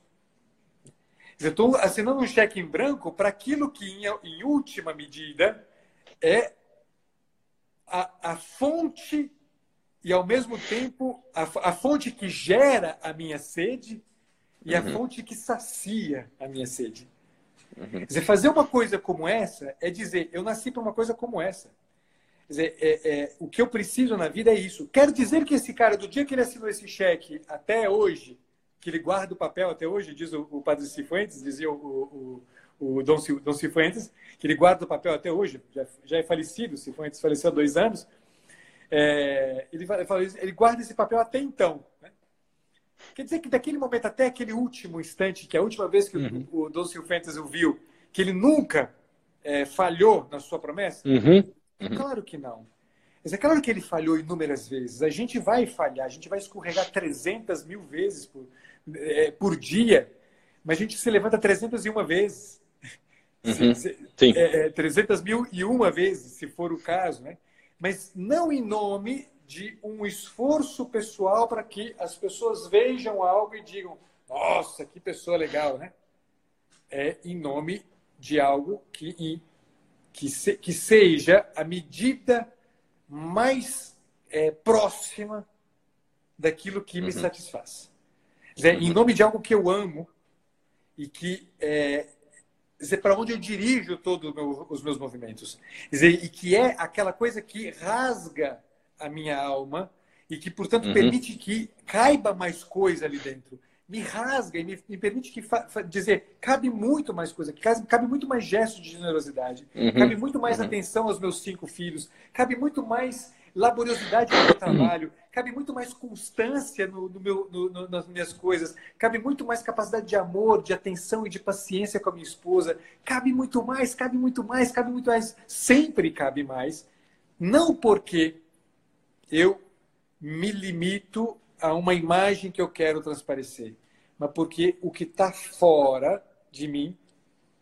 B: Eu estou assinando um cheque em branco para aquilo que, em, em, última medida, é a, a fonte e, ao mesmo tempo, a, a fonte que gera a minha sede e a uhum. fonte que sacia a minha sede. Uhum. Dizer, fazer uma coisa como essa é dizer, eu nasci para uma coisa como essa. Dizer, é, é, o que eu preciso na vida é isso. Quer dizer que esse cara, do dia que ele assinou esse cheque até hoje, que ele guarda o papel até hoje, diz o, o padre Cifuentes, dizia o, o, o Dom, Dom Cifuentes, que ele guarda o papel até hoje, já, já é falecido, Cifuentes faleceu há dois anos, é, ele, ele guarda esse papel até então. Né? Quer dizer que daquele momento até aquele último instante, que é a última vez que uhum. o, o Dom Cifuentes o viu, que ele nunca é, falhou na sua promessa?
A: Uhum.
B: Uhum. Claro que não. Mas é claro que ele falhou inúmeras vezes. A gente vai falhar, a gente vai escorregar 300 mil vezes por, é, por dia, mas a gente se levanta 301 vezes.
A: Uhum. Se, Sim.
B: É, 300 é, mil e uma vezes, se for o caso, né? Mas não em nome de um esforço pessoal para que as pessoas vejam algo e digam: nossa, que pessoa legal, né? É em nome de algo que, que, se, que seja a medida mais é, próxima daquilo que me uhum. satisfaz. Dizer, em nome de algo que eu amo e que é, dizer, para onde eu dirijo todos meu, os meus movimentos. Dizer, e que é aquela coisa que rasga a minha alma e que, portanto, uhum. permite que caiba mais coisa ali dentro. Me rasga e me, me permite que dizer, cabe muito mais coisa, cabe, cabe muito mais gesto de generosidade, uhum. cabe muito mais uhum. atenção aos meus cinco filhos, cabe muito mais laboriosidade no meu trabalho, cabe muito mais constância no, no meu, no, nas minhas coisas, cabe muito mais capacidade de amor, de atenção e de paciência com a minha esposa, cabe muito mais, cabe muito mais, cabe muito mais, sempre cabe mais. Não porque eu me limito a uma imagem que eu quero transparecer, mas porque o que está fora de mim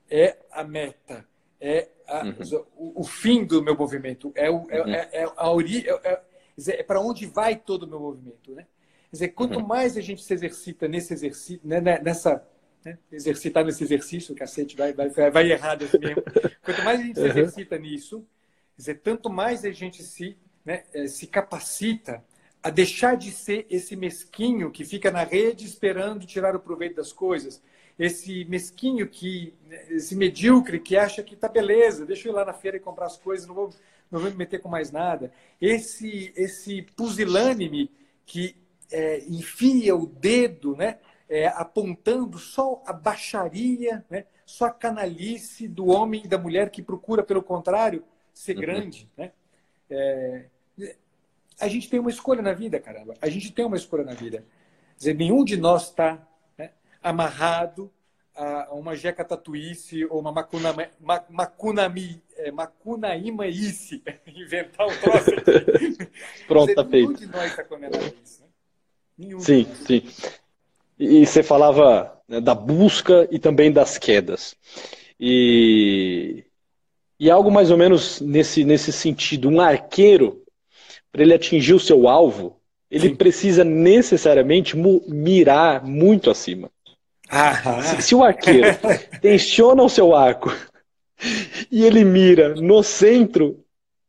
B: é a meta, é a, uhum. o, o, fim do meu movimento, é, o, é, uhum. é, é a ori, é, é, é para onde vai todo o meu movimento, né? Quer dizer, quanto uhum. mais a gente se exercita nesse exercício, né, né, nessa né, exercitar nesse exercício, cacete, vai, vai, vai errado assim mesmo. Quanto mais a gente se uhum. exercita nisso, dizer, tanto mais a gente se, né, eh, se capacita a deixar de ser esse mesquinho que fica na rede esperando tirar o proveito das coisas, esse mesquinho que, esse medíocre que acha que tá beleza, deixa eu ir lá na feira e comprar as coisas, não vou, não vou me meter com mais nada, esse, esse pusilânime que é, enfia o dedo, né, é, apontando só a baixaria, né, só a canalice do homem e da mulher que procura, pelo contrário, ser uhum. grande, né? É, a gente tem uma escolha na vida, caramba. A gente tem uma escolha na vida. Quer dizer, nenhum de nós está né, amarrado a uma jeca tatuíce ou uma macuna, macunami, é, macunaímaíce. Inventar um troço aqui.
A: Pronto, tá feito. Nenhum de nós está condenado a isso. Né? Nenhum sim, sim. E você falava né, da busca e também das quedas. E, e algo mais ou menos nesse, nesse sentido. Um arqueiro para ele atingir o seu alvo, ele Sim. precisa necessariamente mirar muito acima. Se, se, o arqueiro tensiona o seu arco e ele mira no centro,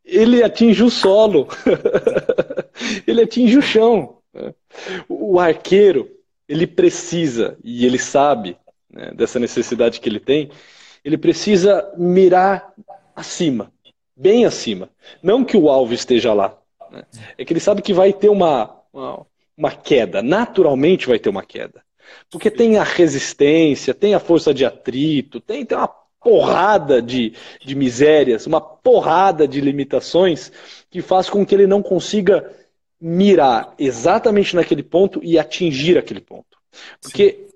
A: ele atinge o solo, ele atinge o chão. O arqueiro, ele precisa, e ele sabe né, dessa necessidade que ele tem, ele precisa mirar acima, bem acima. Não que o alvo esteja lá, né? É que ele sabe que vai ter uma, uma, uma queda, naturalmente vai ter uma queda. Porque tem a resistência, tem a força de atrito, tem, tem uma porrada de, de misérias, uma porrada de limitações que faz com que ele não consiga mirar exatamente naquele ponto e atingir aquele ponto. Porque Sim.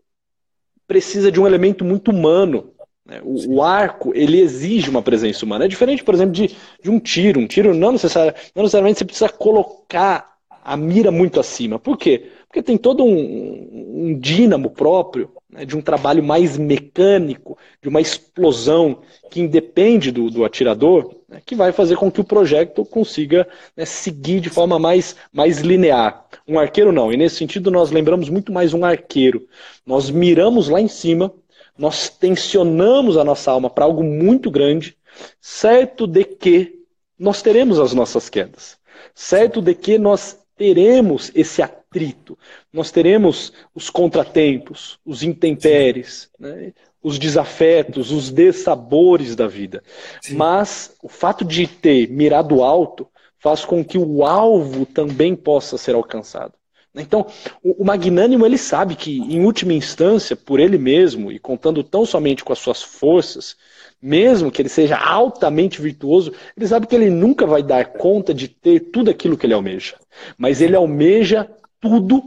A: precisa de um elemento muito humano né? O, o, arco, ele exige uma presença humana. É diferente, por exemplo, de, de um tiro. Um tiro não, necessari não necessariamente você precisa colocar a mira muito acima. Por quê? Porque tem todo um, um dínamo próprio, né, de um trabalho mais mecânico, de uma explosão que independe do, do atirador, né, que vai fazer com que o projeto consiga né, seguir de forma mais, mais linear. Um arqueiro não. E nesse sentido, nós lembramos muito mais um arqueiro. Nós miramos lá em cima nós tensionamos a nossa alma para algo muito grande, certo de que nós teremos as nossas quedas, certo de que nós teremos esse atrito, nós teremos os contratempos, os intempéries, né, os desafetos, os dessabores da vida. Sim. Mas o fato de ter mirado alto faz com que o alvo também possa ser alcançado. Então, o, magnânimo ele sabe que, em última instância, por ele mesmo e contando tão somente com as suas forças, mesmo que ele seja altamente virtuoso, ele sabe que ele nunca vai dar conta de ter tudo aquilo que ele almeja. Mas ele almeja tudo,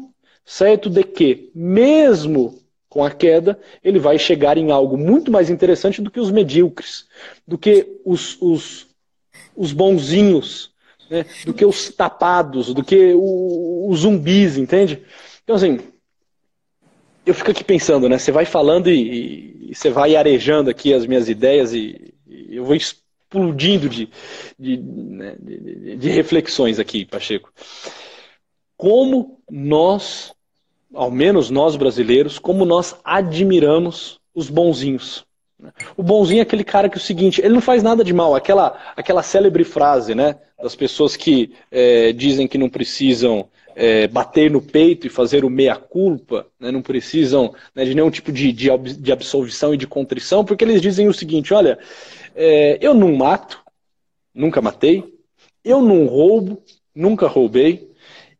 A: certo de que, mesmo com a queda, ele vai chegar em algo muito mais interessante do que os medíocres, do que os, os, os bonzinhos, né, do que os tapados, do que os zumbis, entende? Então, assim, eu fico aqui pensando, né? Você vai falando e, você vai arejando aqui as minhas ideias e, e eu vou explodindo de, de, né, de, de reflexões aqui, Pacheco. Como nós, ao menos nós brasileiros, como nós admiramos os bonzinhos. O bonzinho é aquele cara que é o seguinte, ele não faz nada de mal. Aquela, aquela célebre frase, né? Das pessoas que é, dizem que não precisam é, bater no peito e fazer o meia-culpa, né, não precisam né, de nenhum tipo de, de, de, absolvição e de contrição, porque eles dizem o seguinte: olha, é, eu não mato, nunca matei, eu não roubo, nunca roubei,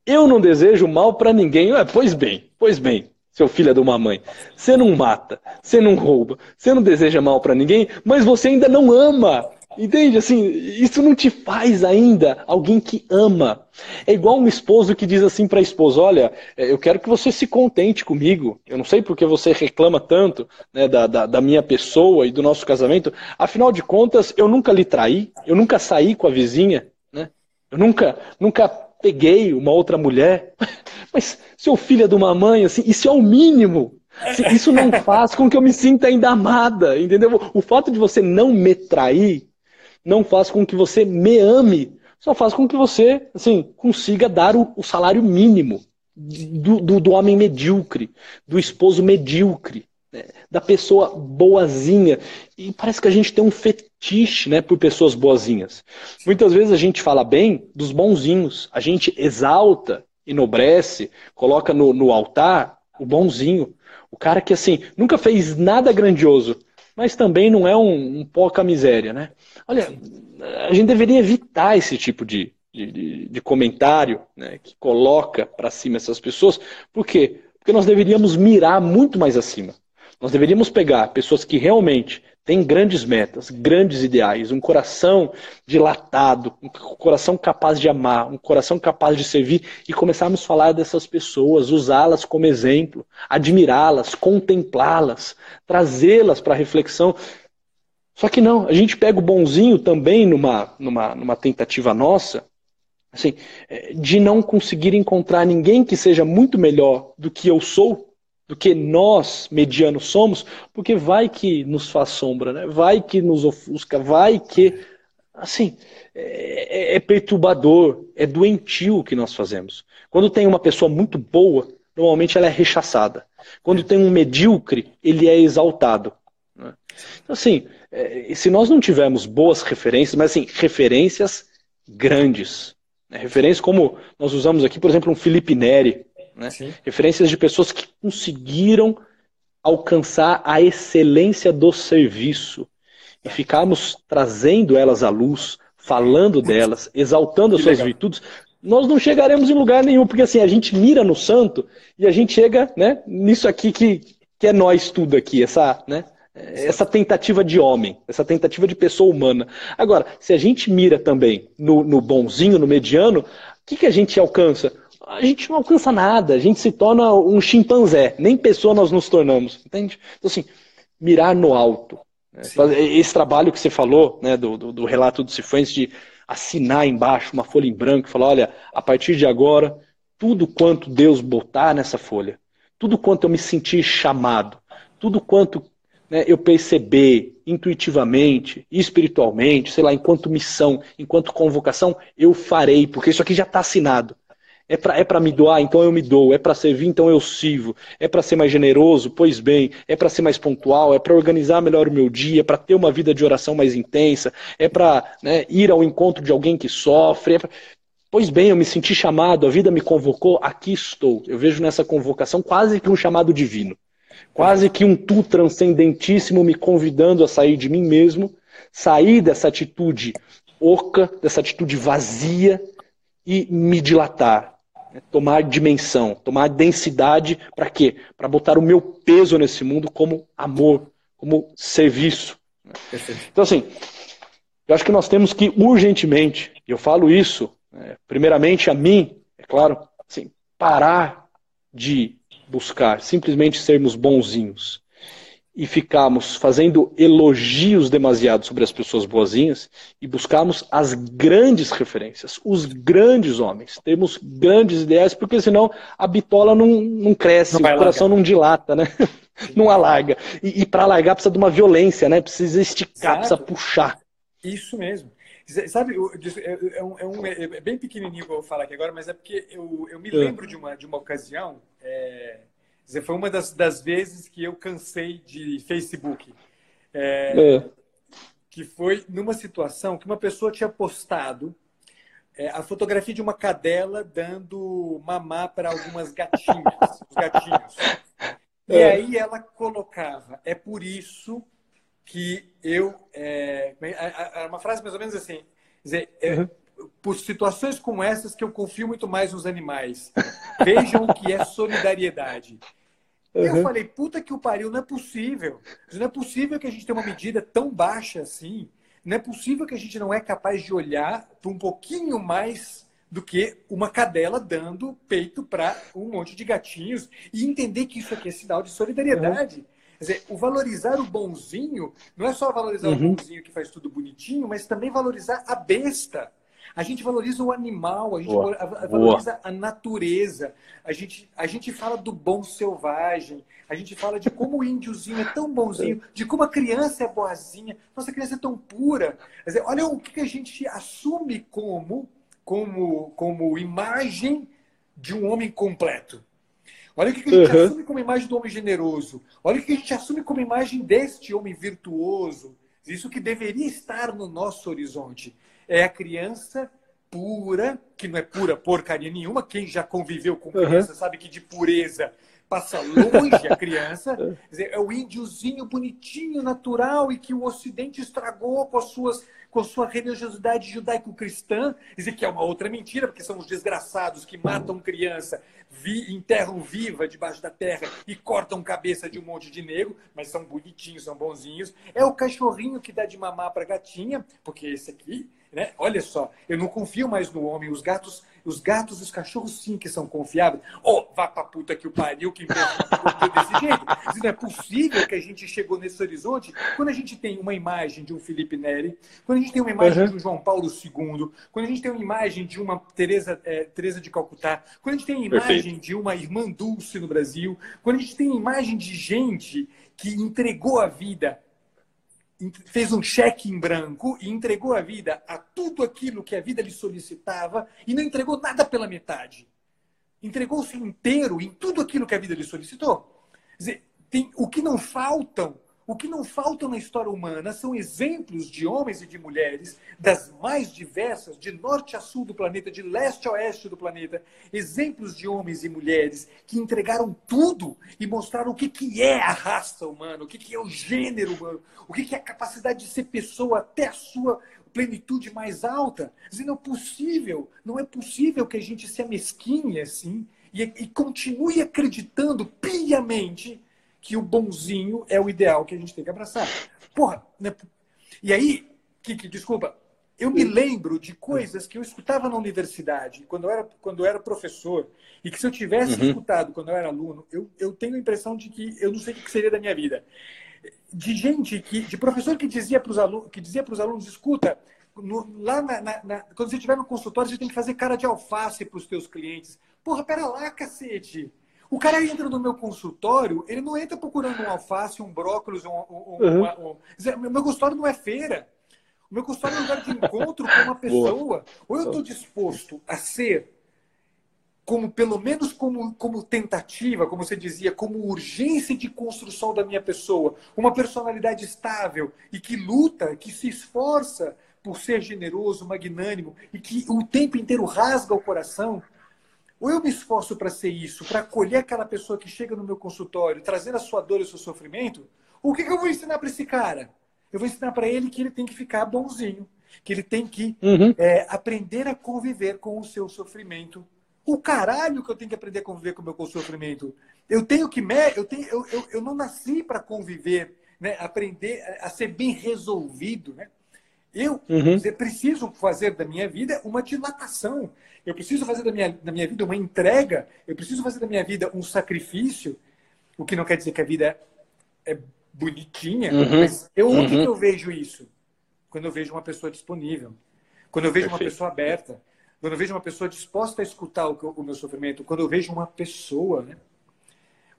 A: eu não desejo mal para ninguém. pois bem, pois bem, seu filho de uma mãe. Você não mata, você não rouba, você não deseja mal para ninguém, mas você ainda não ama. Entende? Assim, isso não te faz ainda alguém que ama. É igual um esposo que diz assim para a esposa: Olha, é, eu quero que você se contente comigo. Eu não sei porque você reclama tanto né, da, da, da, minha pessoa e do nosso casamento. Afinal de contas, eu nunca lhe traí, eu nunca saí com a vizinha, né? eu nunca, nunca peguei uma outra mulher. Mas seu filho é de uma mãe, assim, isso é o mínimo. Isso não faz com que eu me sinta ainda amada, entendeu? O fato de você não me trair não faz com que você me ame, só faz com que você assim, consiga dar o, o salário mínimo do, do, do, homem medíocre, do esposo medíocre, né? da pessoa boazinha. E parece que a gente tem um fetiche né, por pessoas boazinhas. Muitas vezes a gente fala bem dos bonzinhos, a gente exalta, enobrece, coloca no, no altar o bonzinho. O cara que assim nunca fez nada grandioso, mas também não é um, um pouca miséria, né? Olha, a gente deveria evitar esse tipo de, de, de comentário né, que coloca para cima essas pessoas. Por quê? Porque nós deveríamos mirar muito mais acima. Nós deveríamos pegar pessoas que realmente têm grandes metas, grandes ideais, um coração dilatado, um coração capaz de amar, um coração capaz de servir e começarmos a falar dessas pessoas, usá-las como exemplo, admirá-las, contemplá-las, trazê-las para reflexão. Só que não, a gente pega o bonzinho também numa, numa, numa tentativa nossa, assim, é, de não conseguir encontrar ninguém que seja muito melhor do que eu sou, do que nós, medianos, somos, porque vai que nos faz sombra, né? vai que nos ofusca, vai que. Assim, é, é, é perturbador, é doentio o que nós fazemos. Quando tem uma pessoa muito boa, normalmente ela é rechaçada. Quando tem um medíocre, ele é exaltado. Né? Então, assim, é, se nós não tivermos boas referências, mas assim, referências grandes, né? referências como nós usamos aqui, por exemplo, um Felipe Neri, né? Referências de pessoas que conseguiram alcançar a excelência do serviço e ficarmos trazendo elas à luz, falando delas, exaltando as suas legal. virtudes, nós não chegaremos em lugar nenhum, porque assim, a gente mira no santo e a gente chega né, nisso aqui que, que é nós tudo aqui, essa, né, essa tentativa de homem, essa tentativa de pessoa humana. Agora, se a gente mira também no, no bonzinho, no mediano, o que, que a gente alcança? A gente não alcança nada, a gente se torna um chimpanzé, nem pessoa nós nos tornamos, entende? Então, assim, mirar no alto. Né? Esse trabalho que você falou, né, do, do, do relato do Cifuentes, de assinar embaixo uma folha em branco e falar: olha, a partir de agora, tudo quanto Deus botar nessa folha, tudo quanto eu me sentir chamado, tudo quanto né, eu perceber intuitivamente, espiritualmente, sei lá, enquanto missão, enquanto convocação, eu farei, porque isso aqui já está assinado. É para é me doar, então eu me dou. É para servir, então eu sirvo. É para ser mais generoso? Pois bem. É para ser mais pontual? É para organizar melhor o meu dia? É para ter uma vida de oração mais intensa? É para né, ir ao encontro de alguém que sofre? É pra... Pois bem, eu me senti chamado, a vida me convocou, aqui estou. Eu vejo nessa convocação quase que um chamado divino. Quase que um tu transcendentíssimo me convidando a sair de mim mesmo, sair dessa atitude oca, dessa atitude vazia e me dilatar, né, tomar dimensão, tomar densidade, para quê? Para botar o meu peso nesse mundo como amor, como serviço. Então, assim, eu acho que nós temos que urgentemente, e eu falo isso, né, primeiramente a mim, é claro, assim, parar de buscar simplesmente sermos bonzinhos e ficarmos fazendo elogios demasiados sobre as pessoas boazinhas e buscarmos as grandes referências, os grandes homens, temos grandes ideias, porque senão a bitola não, não cresce, não o coração largar. não dilata, né? não alarga. E, e para alargar precisa de uma violência, né? Precisa esticar, precisa puxar.
B: Isso mesmo. Sabe, é, um, é, um, é bem pequenininho que eu vou falar aqui agora, mas é porque eu, eu me é. lembro de uma, de uma ocasião. É dizer, foi uma das, das vezes que eu cansei de Facebook. É, é. Que foi numa situação que uma pessoa tinha postado é, a fotografia de uma cadela dando mamar para algumas gatinhas, os gatinhos. E é. aí ela colocava, é por isso que eu. É, é uma frase mais ou menos assim: dizer, é, uhum. Por situações como essas que eu confio muito mais nos animais. Vejam o que é solidariedade. Uhum. Eu falei, puta que o pariu, não é possível. Não é possível que a gente tenha uma medida tão baixa assim. Não é possível que a gente não é capaz de olhar para um pouquinho mais do que uma cadela dando peito para um monte de gatinhos e entender que isso aqui é sinal de solidariedade. Uhum. Quer dizer, o valorizar o bonzinho não é só valorizar uhum. o bonzinho que faz tudo bonitinho, mas também valorizar a besta. A gente valoriza o animal, a gente Boa. valoriza Boa. a natureza, a gente, a gente fala do bom selvagem, a gente fala de como o índiozinho é tão bonzinho, de como a criança é boazinha, nossa criança é tão pura. Dizer, olha o que a gente assume como, como, como imagem de um homem completo. Olha o que a gente uhum. assume como imagem do homem generoso. Olha o que a gente assume como imagem deste homem virtuoso. Isso que deveria estar no nosso horizonte é a criança pura, que não é pura porcaria nenhuma. Quem já conviveu com criança uhum. sabe que de pureza passa longe a criança. É o índiozinho bonitinho, natural e que o Ocidente estragou com as suas com sua religiosidade judaico-cristã, dizer que é uma outra mentira, porque são os desgraçados que matam criança, vi, enterram viva debaixo da terra e cortam cabeça de um monte de negro, mas são bonitinhos, são bonzinhos. É o cachorrinho que dá de mamar para gatinha, porque esse aqui né? Olha só, eu não confio mais no homem. Os gatos, os gatos e os cachorros sim que são confiáveis. Oh, vá pra puta que o pariu que desse jeito. Isso não é possível que a gente chegou nesse horizonte quando a gente tem uma imagem de um Felipe Neri, quando a gente tem uma imagem uhum. de um João Paulo II, quando a gente tem uma imagem de uma Teresa, é, Teresa de Calcutá, quando a gente tem a imagem Perfeito. de uma irmã Dulce no Brasil, quando a gente tem a imagem de gente que entregou a vida fez um cheque em branco e entregou a vida a tudo aquilo que a vida lhe solicitava e não entregou nada pela metade. Entregou-se inteiro em tudo aquilo que a vida lhe solicitou. Quer dizer, tem, o que não faltam o que não falta na história humana são exemplos de homens e de mulheres das mais diversas, de norte a sul do planeta, de leste a oeste do planeta, exemplos de homens e mulheres que entregaram tudo e mostraram o que, que é a raça humana, o que, que é o gênero humano, o que, que é a capacidade de ser pessoa até a sua plenitude mais alta. Dizendo, não é possível, não é possível que a gente se amesquinhe assim e, e continue acreditando piamente que o bonzinho é o ideal que a gente tem que abraçar. Porra, né? E aí, Kiki, desculpa, eu me lembro de coisas que eu escutava na universidade, quando eu era, quando eu era professor, e que se eu tivesse uhum. escutado quando eu era aluno, eu, eu tenho a impressão de que eu não sei o que seria da minha vida. De gente que, de professor que dizia para os alunos, que dizia para os alunos, escuta, no, lá na, na, na, quando você estiver no consultório, você tem que fazer cara de alface para os teus clientes. Porra, pera lá, cacete. O cara entra no meu consultório, ele não entra procurando um alface, um brócolis, um, um, uhum. uma, um... O meu consultório não é feira. O meu consultório é um lugar de encontro com uma pessoa. Boa. Ou eu estou disposto a ser, como pelo menos como, como tentativa, como você dizia, como urgência de construção da minha pessoa, uma personalidade estável e que luta, que se esforça por ser generoso, magnânimo e que o tempo inteiro rasga o coração ou eu me esforço para ser isso, para acolher aquela pessoa que chega no meu consultório, trazendo a sua dor e o seu sofrimento, ou o que, que eu vou ensinar para esse cara? Eu vou ensinar para ele que ele tem que ficar bonzinho, que ele tem que uhum. é, aprender a conviver com o seu sofrimento. O caralho que eu tenho que aprender a conviver com o meu sofrimento. Eu tenho que. Eu, tenho, eu, eu, eu não nasci para conviver, né? aprender a ser bem resolvido. Né? Eu uhum. preciso fazer da minha vida uma dilatação. Eu preciso fazer da minha, da minha vida uma entrega. Eu preciso fazer da minha vida um sacrifício. O que não quer dizer que a vida é bonitinha. Uhum. Mas eu, onde uhum. que eu vejo isso? Quando eu vejo uma pessoa disponível. Quando eu vejo Perfeito. uma pessoa aberta. Quando eu vejo uma pessoa disposta a escutar o, o meu sofrimento. Quando eu vejo uma pessoa, né?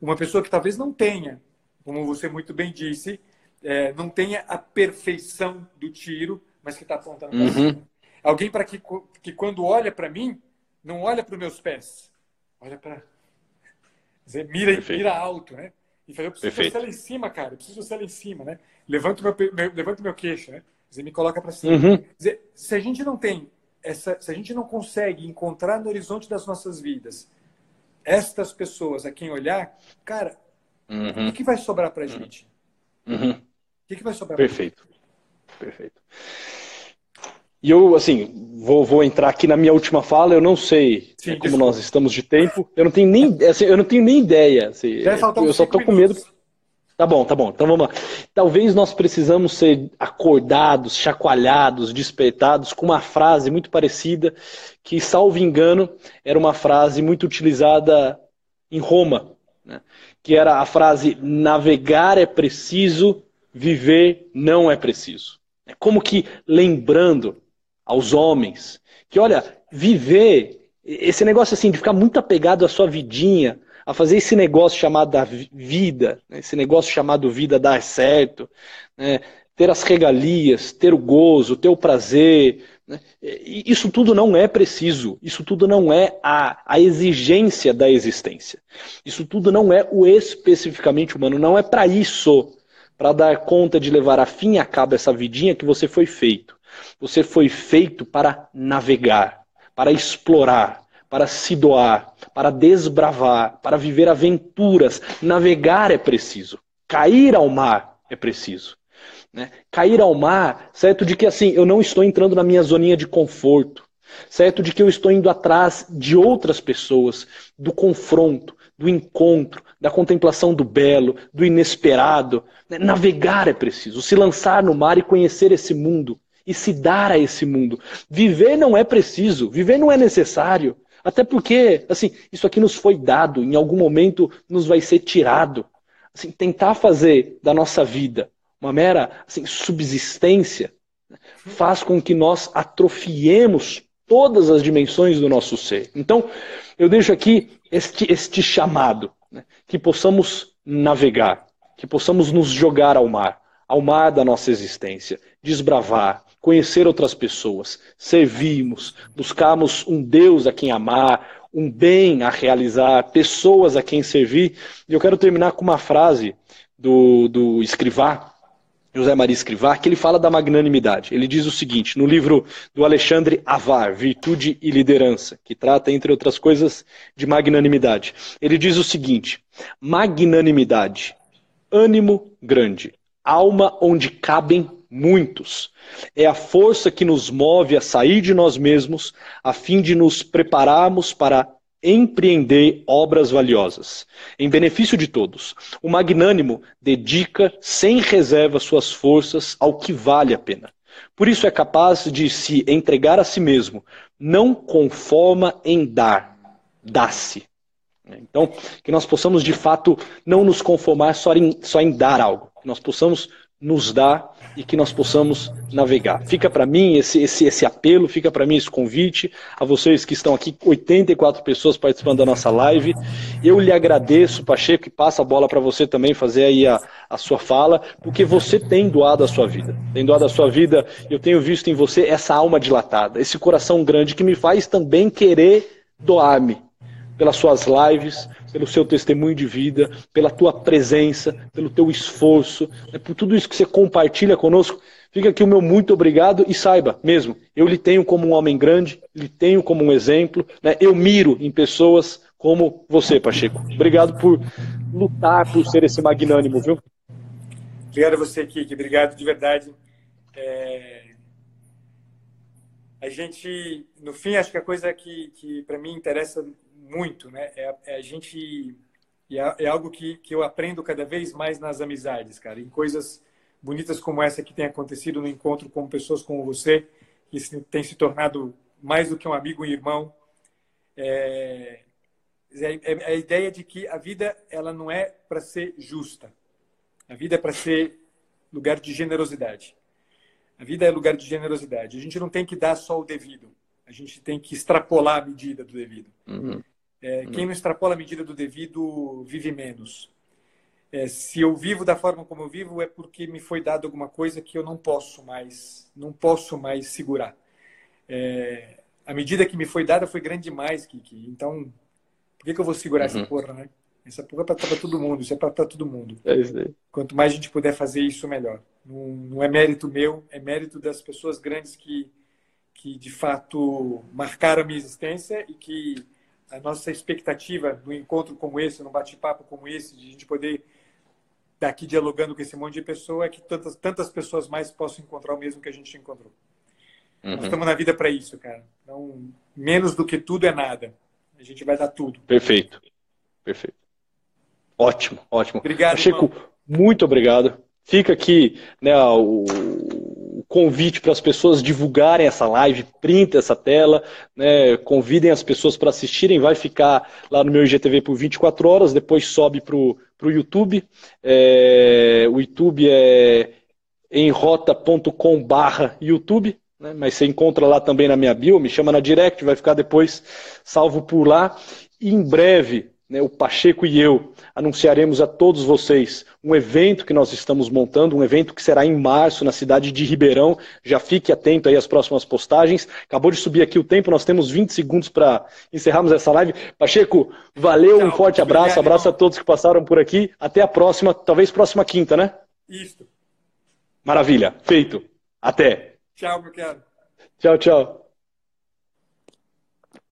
B: Uma pessoa que talvez não tenha, como você muito bem disse, é, não tenha a perfeição do tiro, mas que está apontando para uhum. cima. Alguém para que, que quando olha para mim, não olha para os meus pés, olha para mira, mira alto, né? E fala, eu preciso Perfeito. você lá em cima, cara, eu preciso você lá em cima, né? Levanta o meu, meu, levanta meu queixo, né? Dizer, me coloca para cima. Uhum. Dizer, se a gente não tem essa, se a gente não consegue encontrar no horizonte das nossas vidas estas pessoas a quem olhar, cara, uhum. o que vai sobrar para a uhum. gente? Uhum. O que, que vai sobrar?
A: Perfeito. Perfeito. E eu, assim, vou, vou entrar aqui na minha última fala, eu não sei Sim, como desculpa. nós estamos de tempo. Eu não tenho nem, assim, eu não tenho nem ideia. Assim, eu só tô com medo. Tá bom, tá bom. Então vamos lá. Talvez nós precisamos ser acordados, chacoalhados, despertados com uma frase muito parecida, que, salvo engano, era uma frase muito utilizada em Roma, né? que era a frase: navegar é preciso, viver não é preciso. É como que lembrando aos homens que, olha, viver, esse negócio assim de ficar muito apegado à sua vidinha, a fazer esse negócio chamado da vida, né, esse negócio chamado vida dar certo, né, ter as regalias, ter o gozo, ter o prazer, né, isso tudo não é preciso, isso tudo não é a, a exigência da existência, isso tudo não é o especificamente humano, não é para isso, para dar conta de levar a fim e a cabo essa vidinha que você foi feito. Você foi feito para navegar, para explorar, para se doar, para desbravar, para viver aventuras. Navegar é preciso. Cair ao mar é preciso. Né? Cair ao mar, certo de que assim, eu não estou entrando na minha zoninha de conforto, certo de que eu estou indo atrás de outras pessoas, do confronto, do encontro, da contemplação do belo, do inesperado. Né? Navegar é preciso, se lançar no mar e conhecer esse mundo e se dar a esse mundo. Viver não é preciso, viver não é necessário. Até porque, assim, isso aqui nos foi dado, em algum momento nos vai ser tirado. Assim, tentar fazer da nossa vida uma mera assim, subsistência faz com que nós atrofiemos todas as dimensões do nosso ser. Então, eu deixo aqui este, este chamado, né, que possamos navegar, que possamos nos jogar ao mar, ao mar da nossa existência, desbravar, conhecer outras pessoas, servirmos, buscarmos um Deus a quem amar, um bem a realizar, pessoas a quem servir. E eu quero terminar com uma frase do, do Escrivá, José Maria Escrivá, que ele fala da magnanimidade. Ele diz o seguinte, no livro do Alexandre Avar, Virtude e Liderança, que trata, entre outras coisas, de magnanimidade. Ele diz o seguinte: magnanimidade, ânimo grande, alma onde cabem muitos. É a força que nos move a sair de nós mesmos, a fim de nos prepararmos para empreender obras valiosas, em benefício de todos. O magnânimo dedica sem reserva suas forças ao que vale a pena. Por isso é capaz de se entregar a si mesmo, não conforma em dar, dá-se. Então, que nós possamos de fato não nos conformar só em, só em dar algo, que nós possamos nos dar e que nós possamos navegar. Fica para mim esse, esse, esse apelo, fica para mim esse convite a vocês que estão aqui, 84 pessoas participando da nossa live. Eu lhe agradeço, Pacheco, e passa a bola para você também fazer aí a, a sua fala, porque você tem doado a sua vida. Tem doado a sua vida, eu tenho visto em você essa alma dilatada, esse coração grande que me faz também querer doar-me pelas suas lives, pelo seu testemunho de vida, pela tua presença, pelo teu esforço, né, por tudo isso que você compartilha conosco. Fica aqui o meu muito obrigado e saiba mesmo, eu lhe tenho como um homem grande, lhe tenho como um exemplo, né, eu miro em pessoas como você, Pacheco. Obrigado por lutar por ser esse magnânimo, viu?
B: Obrigado a você, Kiki. Obrigado de verdade. É... A gente, no fim, acho que a coisa que, que para mim interessa muito, né? É, é a gente é, é, algo que, que eu aprendo cada vez mais nas amizades, cara, em coisas bonitas como essa que tem acontecido no encontro com pessoas como você, que tem se tornado mais do que um amigo e irmão. É, é, é a ideia de que a vida ela não é para ser justa. A vida é para ser lugar de generosidade. A vida é lugar de generosidade. A gente não tem que dar só o devido. A gente tem que extrapolar a medida do devido. Uhum. É, quem não extrapola a medida do devido vive menos. É, se eu vivo da forma como eu vivo é porque me foi dado alguma coisa que eu não posso mais, não posso mais segurar. É, a medida que me foi dada foi grande demais, Kiki. Então, por que, que eu vou segurar uhum. essa porra, né? Essa porra é para todo mundo, isso é para todo mundo. É Quanto mais a gente puder fazer isso, melhor. Não, não é mérito meu, é mérito das pessoas grandes que, que de fato marcaram a minha existência e que a nossa expectativa no encontro como esse, num bate-papo como esse, de a gente poder daqui dialogando com esse monte de pessoa, é que tantas, tantas pessoas mais possam encontrar o mesmo que a gente encontrou. Uhum. Nós estamos na vida para isso, cara. Então, menos do que tudo é nada. A gente vai dar tudo.
A: Perfeito. Perfeito. Ótimo, ótimo.
B: Obrigado,
A: Chico, muito obrigado. Fica aqui né, o convite para as pessoas divulgarem essa live, printa essa tela, né, convidem as pessoas para assistirem, vai ficar lá no meu IGTV por 24 horas, depois sobe para o YouTube. É, o YouTube é em barra YouTube, né, mas você encontra lá também na minha bio, me chama na direct, vai ficar depois salvo por lá. E em breve né, o Pacheco e eu anunciaremos a todos vocês um evento que nós estamos montando, um evento que será em março na cidade de Ribeirão. Já fique atento aí às próximas postagens. Acabou de subir aqui o tempo, nós temos 20 segundos para encerrarmos essa live. Pacheco, valeu, um forte abraço, abraço a todos que passaram por aqui. Até a próxima, talvez próxima quinta, né?
B: Isso.
A: Maravilha, feito. Até.
B: Tchau, meu querido.
A: Tchau, tchau.